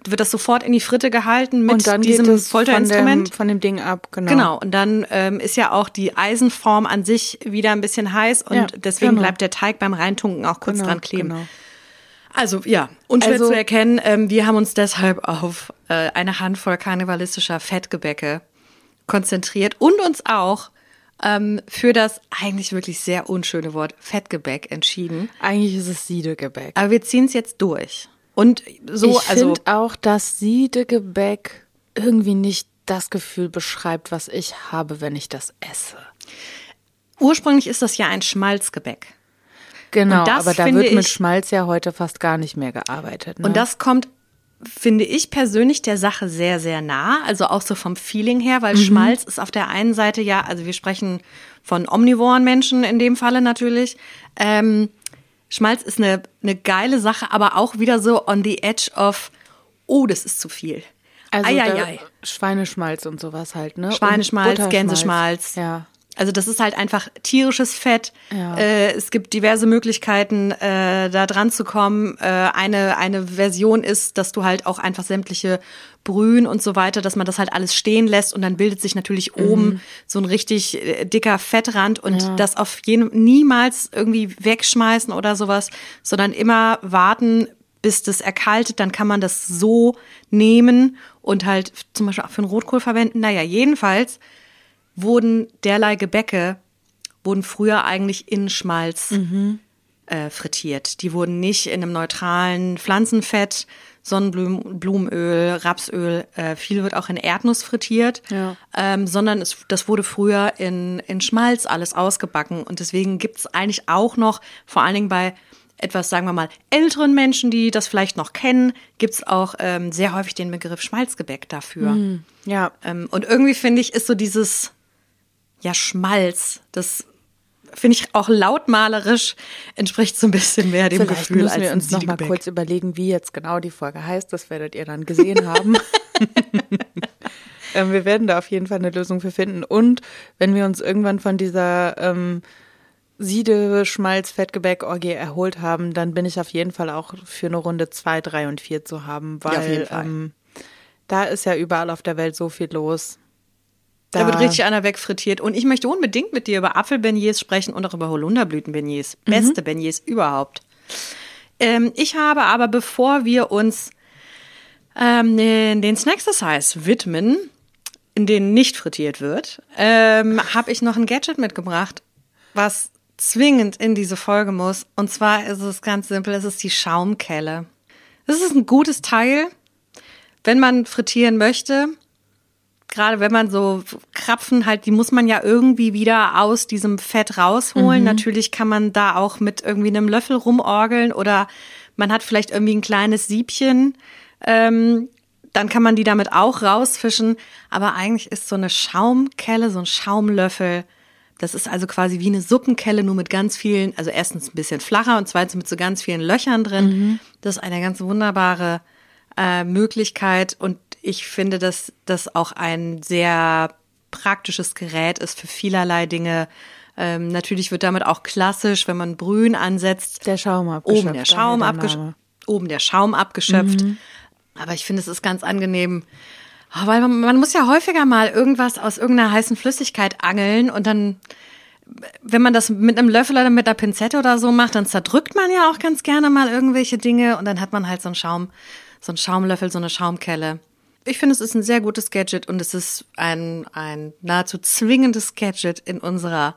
wird das sofort in die Fritte gehalten mit diesem Folterinstrument. Von dem, von dem Ding ab, genau. Genau. Und dann ähm, ist ja auch die Eisenform an sich wieder ein bisschen heiß und ja, deswegen genau. bleibt der Teig beim Reintunken auch kurz genau, dran kleben. Genau. Also ja, unschwer also, zu erkennen. Ähm, wir haben uns deshalb auf äh, eine Handvoll karnevalistischer Fettgebäcke konzentriert und uns auch ähm, für das eigentlich wirklich sehr unschöne Wort Fettgebäck entschieden. Eigentlich ist es Siedegebäck. Aber wir ziehen es jetzt durch. Und so, ich also. finde auch, dass Siedegebäck irgendwie nicht das Gefühl beschreibt, was ich habe, wenn ich das esse. Ursprünglich ist das ja ein Schmalzgebäck. Genau, aber da wird mit ich, Schmalz ja heute fast gar nicht mehr gearbeitet. Ne? Und das kommt, finde ich persönlich, der Sache sehr, sehr nah. Also auch so vom Feeling her, weil mhm. Schmalz ist auf der einen Seite ja, also wir sprechen von omnivoren Menschen in dem Falle natürlich. Ähm, Schmalz ist eine, eine geile Sache, aber auch wieder so on the edge of, oh, das ist zu viel. Also Eieiei. Schweineschmalz und sowas halt, ne? Schweineschmalz, Gänseschmalz. Ja. Also das ist halt einfach tierisches Fett. Ja. Äh, es gibt diverse Möglichkeiten, äh, da dran zu kommen. Äh, eine, eine Version ist, dass du halt auch einfach sämtliche Brühen und so weiter, dass man das halt alles stehen lässt und dann bildet sich natürlich mhm. oben so ein richtig äh, dicker Fettrand und ja. das auf jeden niemals irgendwie wegschmeißen oder sowas, sondern immer warten, bis das erkaltet, dann kann man das so nehmen und halt zum Beispiel auch für einen Rotkohl verwenden. Naja, jedenfalls wurden derlei Gebäcke wurden früher eigentlich in Schmalz mhm. äh, frittiert. Die wurden nicht in einem neutralen Pflanzenfett, Sonnenblumenöl, Rapsöl, äh, viel wird auch in Erdnuss frittiert, ja. ähm, sondern es, das wurde früher in, in Schmalz alles ausgebacken. Und deswegen gibt es eigentlich auch noch, vor allen Dingen bei etwas, sagen wir mal, älteren Menschen, die das vielleicht noch kennen, gibt es auch ähm, sehr häufig den Begriff Schmalzgebäck dafür. Mm, ja. Ähm, und irgendwie finde ich, ist so dieses, ja, Schmalz, das finde ich auch lautmalerisch, entspricht so ein bisschen mehr dem Vielleicht Gefühl. Müssen wir uns noch mal kurz überlegen, wie jetzt genau die Folge heißt. Das werdet ihr dann gesehen haben. ähm, wir werden da auf jeden Fall eine Lösung für finden. Und wenn wir uns irgendwann von dieser ähm, Siede, Schmalz, Fettgebäck, Orgie erholt haben, dann bin ich auf jeden Fall auch für eine Runde zwei, drei und vier zu haben, weil ja, ähm, da ist ja überall auf der Welt so viel los. Da, da wird richtig einer wegfrittiert. Und ich möchte unbedingt mit dir über Apfelbeignets sprechen und auch über Holunderblütenbeignets. Mhm. Beste Beignets überhaupt. Ähm, ich habe aber, bevor wir uns ähm, den Snacksercise widmen, in denen nicht frittiert wird, ähm, habe ich noch ein Gadget mitgebracht, was zwingend in diese Folge muss. Und zwar ist es ganz simpel, es ist die Schaumkelle. Das ist ein gutes Teil, wenn man frittieren möchte. Gerade wenn man so Krapfen halt, die muss man ja irgendwie wieder aus diesem Fett rausholen. Mhm. Natürlich kann man da auch mit irgendwie einem Löffel rumorgeln oder man hat vielleicht irgendwie ein kleines Siebchen. Ähm, dann kann man die damit auch rausfischen. Aber eigentlich ist so eine Schaumkelle, so ein Schaumlöffel das ist also quasi wie eine Suppenkelle, nur mit ganz vielen, also erstens ein bisschen flacher und zweitens mit so ganz vielen Löchern drin. Mhm. Das ist eine ganz wunderbare äh, Möglichkeit und ich finde, dass das auch ein sehr praktisches Gerät ist für vielerlei Dinge. Ähm, natürlich wird damit auch klassisch, wenn man Brühen ansetzt, der Schaum abgeschöpft. Oben der Schaum, abgeschöpft, oben der Schaum abgeschöpft. Mhm. Aber ich finde, es ist ganz angenehm, Oh, weil man, man muss ja häufiger mal irgendwas aus irgendeiner heißen Flüssigkeit angeln und dann wenn man das mit einem Löffel oder mit einer Pinzette oder so macht, dann zerdrückt man ja auch ganz gerne mal irgendwelche Dinge und dann hat man halt so einen Schaum, so einen Schaumlöffel, so eine Schaumkelle. Ich finde, es ist ein sehr gutes Gadget und es ist ein, ein nahezu zwingendes Gadget in unserer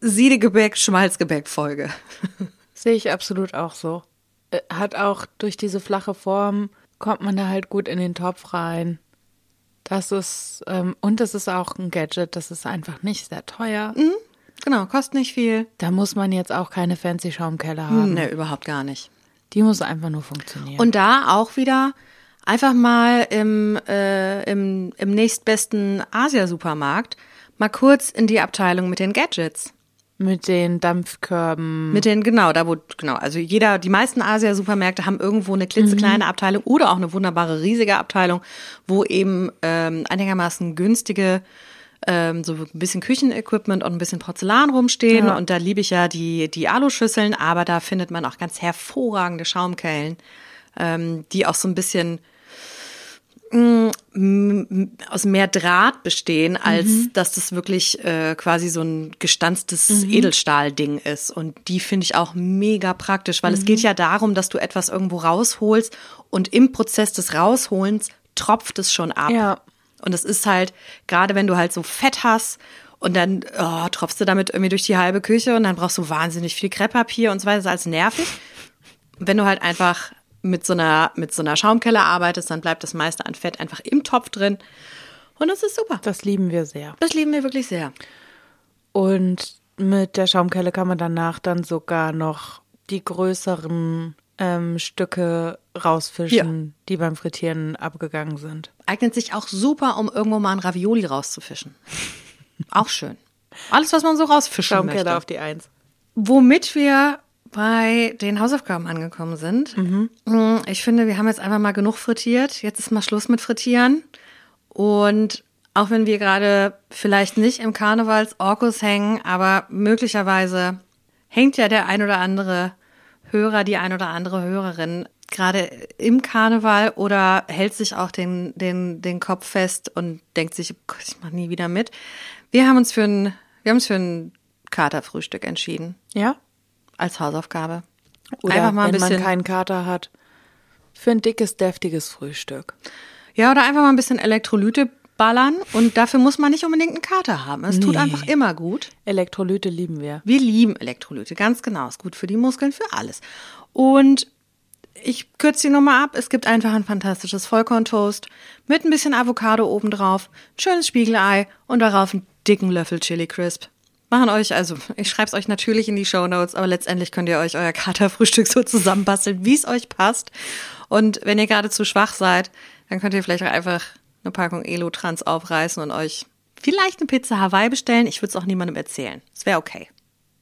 Siedegebäck-Schmalzgebäck-Folge. Sehe ich absolut auch so. Äh, hat auch durch diese flache Form kommt man da halt gut in den Topf rein. Das ist, ähm, und es ist auch ein Gadget, das ist einfach nicht sehr teuer. Mhm, genau, kostet nicht viel. Da muss man jetzt auch keine fancy Schaumkelle haben. Nee, überhaupt gar nicht. Die muss einfach nur funktionieren. Und da auch wieder einfach mal im, äh, im, im nächstbesten Asia-Supermarkt mal kurz in die Abteilung mit den Gadgets. Mit den Dampfkörben. Mit den, genau, da wo, genau, also jeder, die meisten Asia-Supermärkte haben irgendwo eine klitzekleine mhm. Abteilung oder auch eine wunderbare riesige Abteilung, wo eben ähm, einigermaßen günstige ähm, so ein bisschen Küchenequipment und ein bisschen Porzellan rumstehen. Ja. Und da liebe ich ja die, die Aluschüsseln, aber da findet man auch ganz hervorragende Schaumkellen, ähm, die auch so ein bisschen aus mehr Draht bestehen, als mhm. dass das wirklich äh, quasi so ein gestanztes mhm. Edelstahlding ist. Und die finde ich auch mega praktisch, weil mhm. es geht ja darum, dass du etwas irgendwo rausholst und im Prozess des Rausholens tropft es schon ab. Ja. Und es ist halt, gerade wenn du halt so Fett hast und dann oh, tropfst du damit irgendwie durch die halbe Küche und dann brauchst du wahnsinnig viel Krepppapier und so weiter, das ist alles nervig. Wenn du halt einfach mit so einer, mit so einer Schaumkelle arbeitest, dann bleibt das meiste an Fett einfach im Topf drin. Und das ist super. Das lieben wir sehr. Das lieben wir wirklich sehr. Und mit der Schaumkelle kann man danach dann sogar noch die größeren ähm, Stücke rausfischen, ja. die beim Frittieren abgegangen sind. Eignet sich auch super, um irgendwo mal ein Ravioli rauszufischen. auch schön. Alles, was man so rausfischen Schaumkelle möchte. auf die Eins. Womit wir bei den Hausaufgaben angekommen sind. Mhm. Ich finde, wir haben jetzt einfach mal genug frittiert. Jetzt ist mal Schluss mit Frittieren. Und auch wenn wir gerade vielleicht nicht im Karnevalsorkus hängen, aber möglicherweise hängt ja der ein oder andere Hörer, die ein oder andere Hörerin gerade im Karneval oder hält sich auch den, den, den Kopf fest und denkt sich, oh Gott, ich mache nie wieder mit. Wir haben uns für ein, wir haben uns für ein Katerfrühstück entschieden. Ja? Als Hausaufgabe. Oder einfach mal ein wenn bisschen, man keinen Kater hat, für ein dickes, deftiges Frühstück. Ja, oder einfach mal ein bisschen Elektrolyte wegballern und dafür muss man nicht unbedingt einen Kater haben. Es nee. tut einfach immer gut. Elektrolyte lieben wir. Wir lieben Elektrolyte, ganz genau. Ist gut für die Muskeln, für alles. Und ich kürze die Nummer ab. Es gibt einfach ein fantastisches Vollkorntoast mit ein bisschen Avocado obendrauf, ein schönes Spiegelei und darauf einen dicken Löffel Chili Crisp. Machen euch, also ich schreibe es euch natürlich in die Show Notes, aber letztendlich könnt ihr euch euer Katerfrühstück so zusammenbasteln, wie es euch passt. Und wenn ihr gerade zu schwach seid, dann könnt ihr vielleicht auch einfach eine Packung Elotrans aufreißen und euch vielleicht eine Pizza Hawaii bestellen. Ich würde es auch niemandem erzählen. Es wäre okay.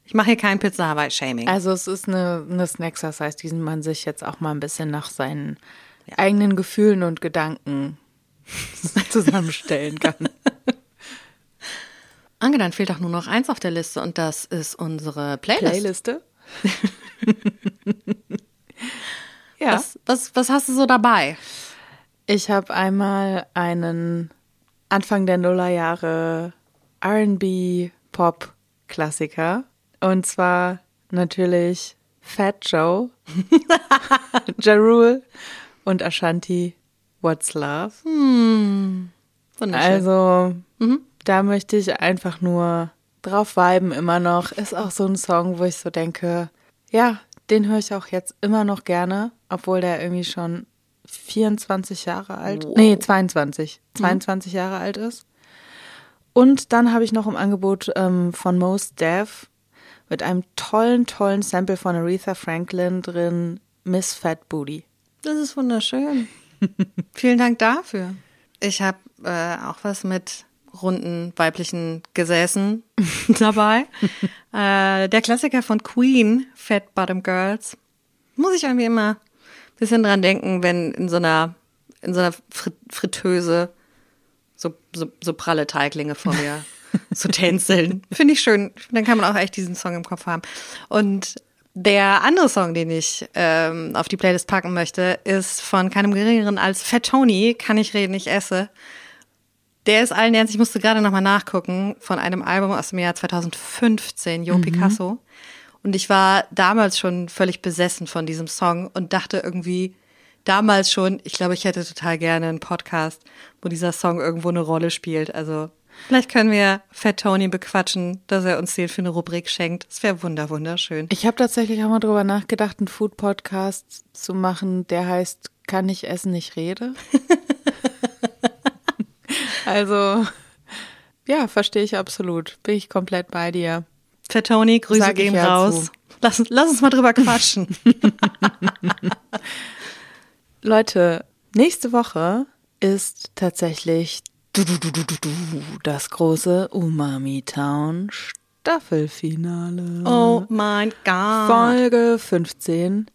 Ich mache hier kein Pizza Hawaii Shaming. Also es ist eine, eine Snacksercise, die man sich jetzt auch mal ein bisschen nach seinen ja. eigenen Gefühlen und Gedanken zusammenstellen kann. Ange, dann fehlt doch nur noch eins auf der Liste und das ist unsere Playlist. Playliste? ja. Was, was, was hast du so dabei? Ich habe einmal einen Anfang der Nullerjahre RB Pop Klassiker und zwar natürlich Fat Joe, Ja Rule und Ashanti What's Love. Hm. Also, mhm. Da möchte ich einfach nur drauf viben immer noch. Ist auch so ein Song, wo ich so denke, ja, den höre ich auch jetzt immer noch gerne, obwohl der irgendwie schon 24 Jahre alt, wow. nee, 22, 22 mhm. Jahre alt ist. Und dann habe ich noch im Angebot ähm, von Most Dev mit einem tollen, tollen Sample von Aretha Franklin drin, Miss Fat Booty. Das ist wunderschön. Vielen Dank dafür. Ich habe äh, auch was mit runden weiblichen Gesäßen dabei. äh, der Klassiker von Queen, Fat Bottom Girls. Muss ich irgendwie immer ein bisschen dran denken, wenn in so einer, in so einer Fritteuse so, so, so pralle Teiglinge vor mir so tänzeln. Finde ich schön. Dann kann man auch echt diesen Song im Kopf haben. Und der andere Song, den ich ähm, auf die Playlist packen möchte, ist von keinem geringeren als Fat Tony, Kann ich reden, ich esse. Der ist allen ernst, ich musste gerade nochmal nachgucken, von einem Album aus dem Jahr 2015, Jo mhm. Picasso. Und ich war damals schon völlig besessen von diesem Song und dachte irgendwie damals schon, ich glaube, ich hätte total gerne einen Podcast, wo dieser Song irgendwo eine Rolle spielt. Also Vielleicht können wir Fat Tony bequatschen, dass er uns den für eine Rubrik schenkt. Das wäre wunder wunderschön. Ich habe tatsächlich auch mal drüber nachgedacht, einen Food Podcast zu machen, der heißt Kann ich essen, nicht rede. also ja, verstehe ich absolut. Bin ich komplett bei dir. Fat Tony, Grüße gehen ja raus. Lass, lass uns mal drüber quatschen. Leute, nächste Woche ist tatsächlich das große Umami Town Staffelfinale. Oh mein Gott. Folge 15.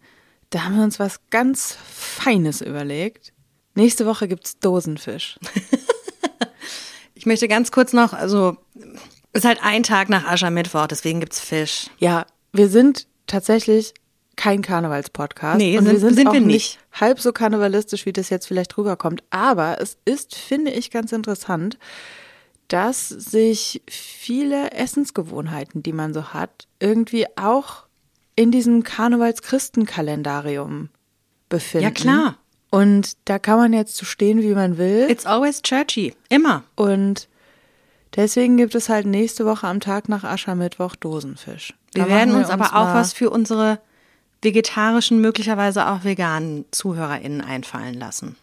Da haben wir uns was ganz Feines überlegt. Nächste Woche gibt's Dosenfisch. ich möchte ganz kurz noch, also ist halt ein Tag nach Aschermittwoch, deswegen gibt's Fisch. Ja, wir sind tatsächlich kein Karnevalspodcast. Nee, und sind, wir sind, sind auch wir nicht. halb so karnevalistisch, wie das jetzt vielleicht rüberkommt. Aber es ist, finde ich, ganz interessant, dass sich viele Essensgewohnheiten, die man so hat, irgendwie auch in diesem Karnevals-Christenkalendarium befinden. Ja, klar. Und da kann man jetzt so stehen, wie man will. It's always churchy. Immer. Und deswegen gibt es halt nächste Woche am Tag nach Aschermittwoch Dosenfisch. Wir werden uns, uns aber auch was für unsere vegetarischen, möglicherweise auch veganen ZuhörerInnen einfallen lassen.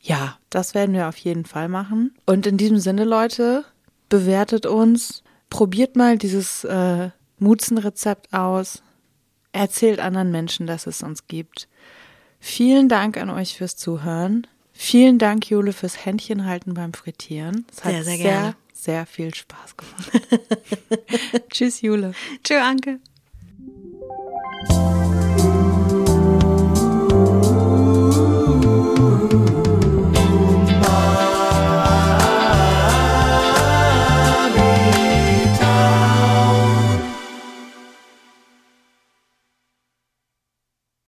Ja, das werden wir auf jeden Fall machen. Und in diesem Sinne, Leute, bewertet uns, probiert mal dieses äh, Mutzen-Rezept aus, erzählt anderen Menschen, dass es uns gibt. Vielen Dank an euch fürs Zuhören. Vielen Dank, Jule, fürs Händchenhalten beim Frittieren. Es hat sehr, sehr, sehr, sehr viel Spaß gemacht. Tschüss, Jule. Tschüss, Anke.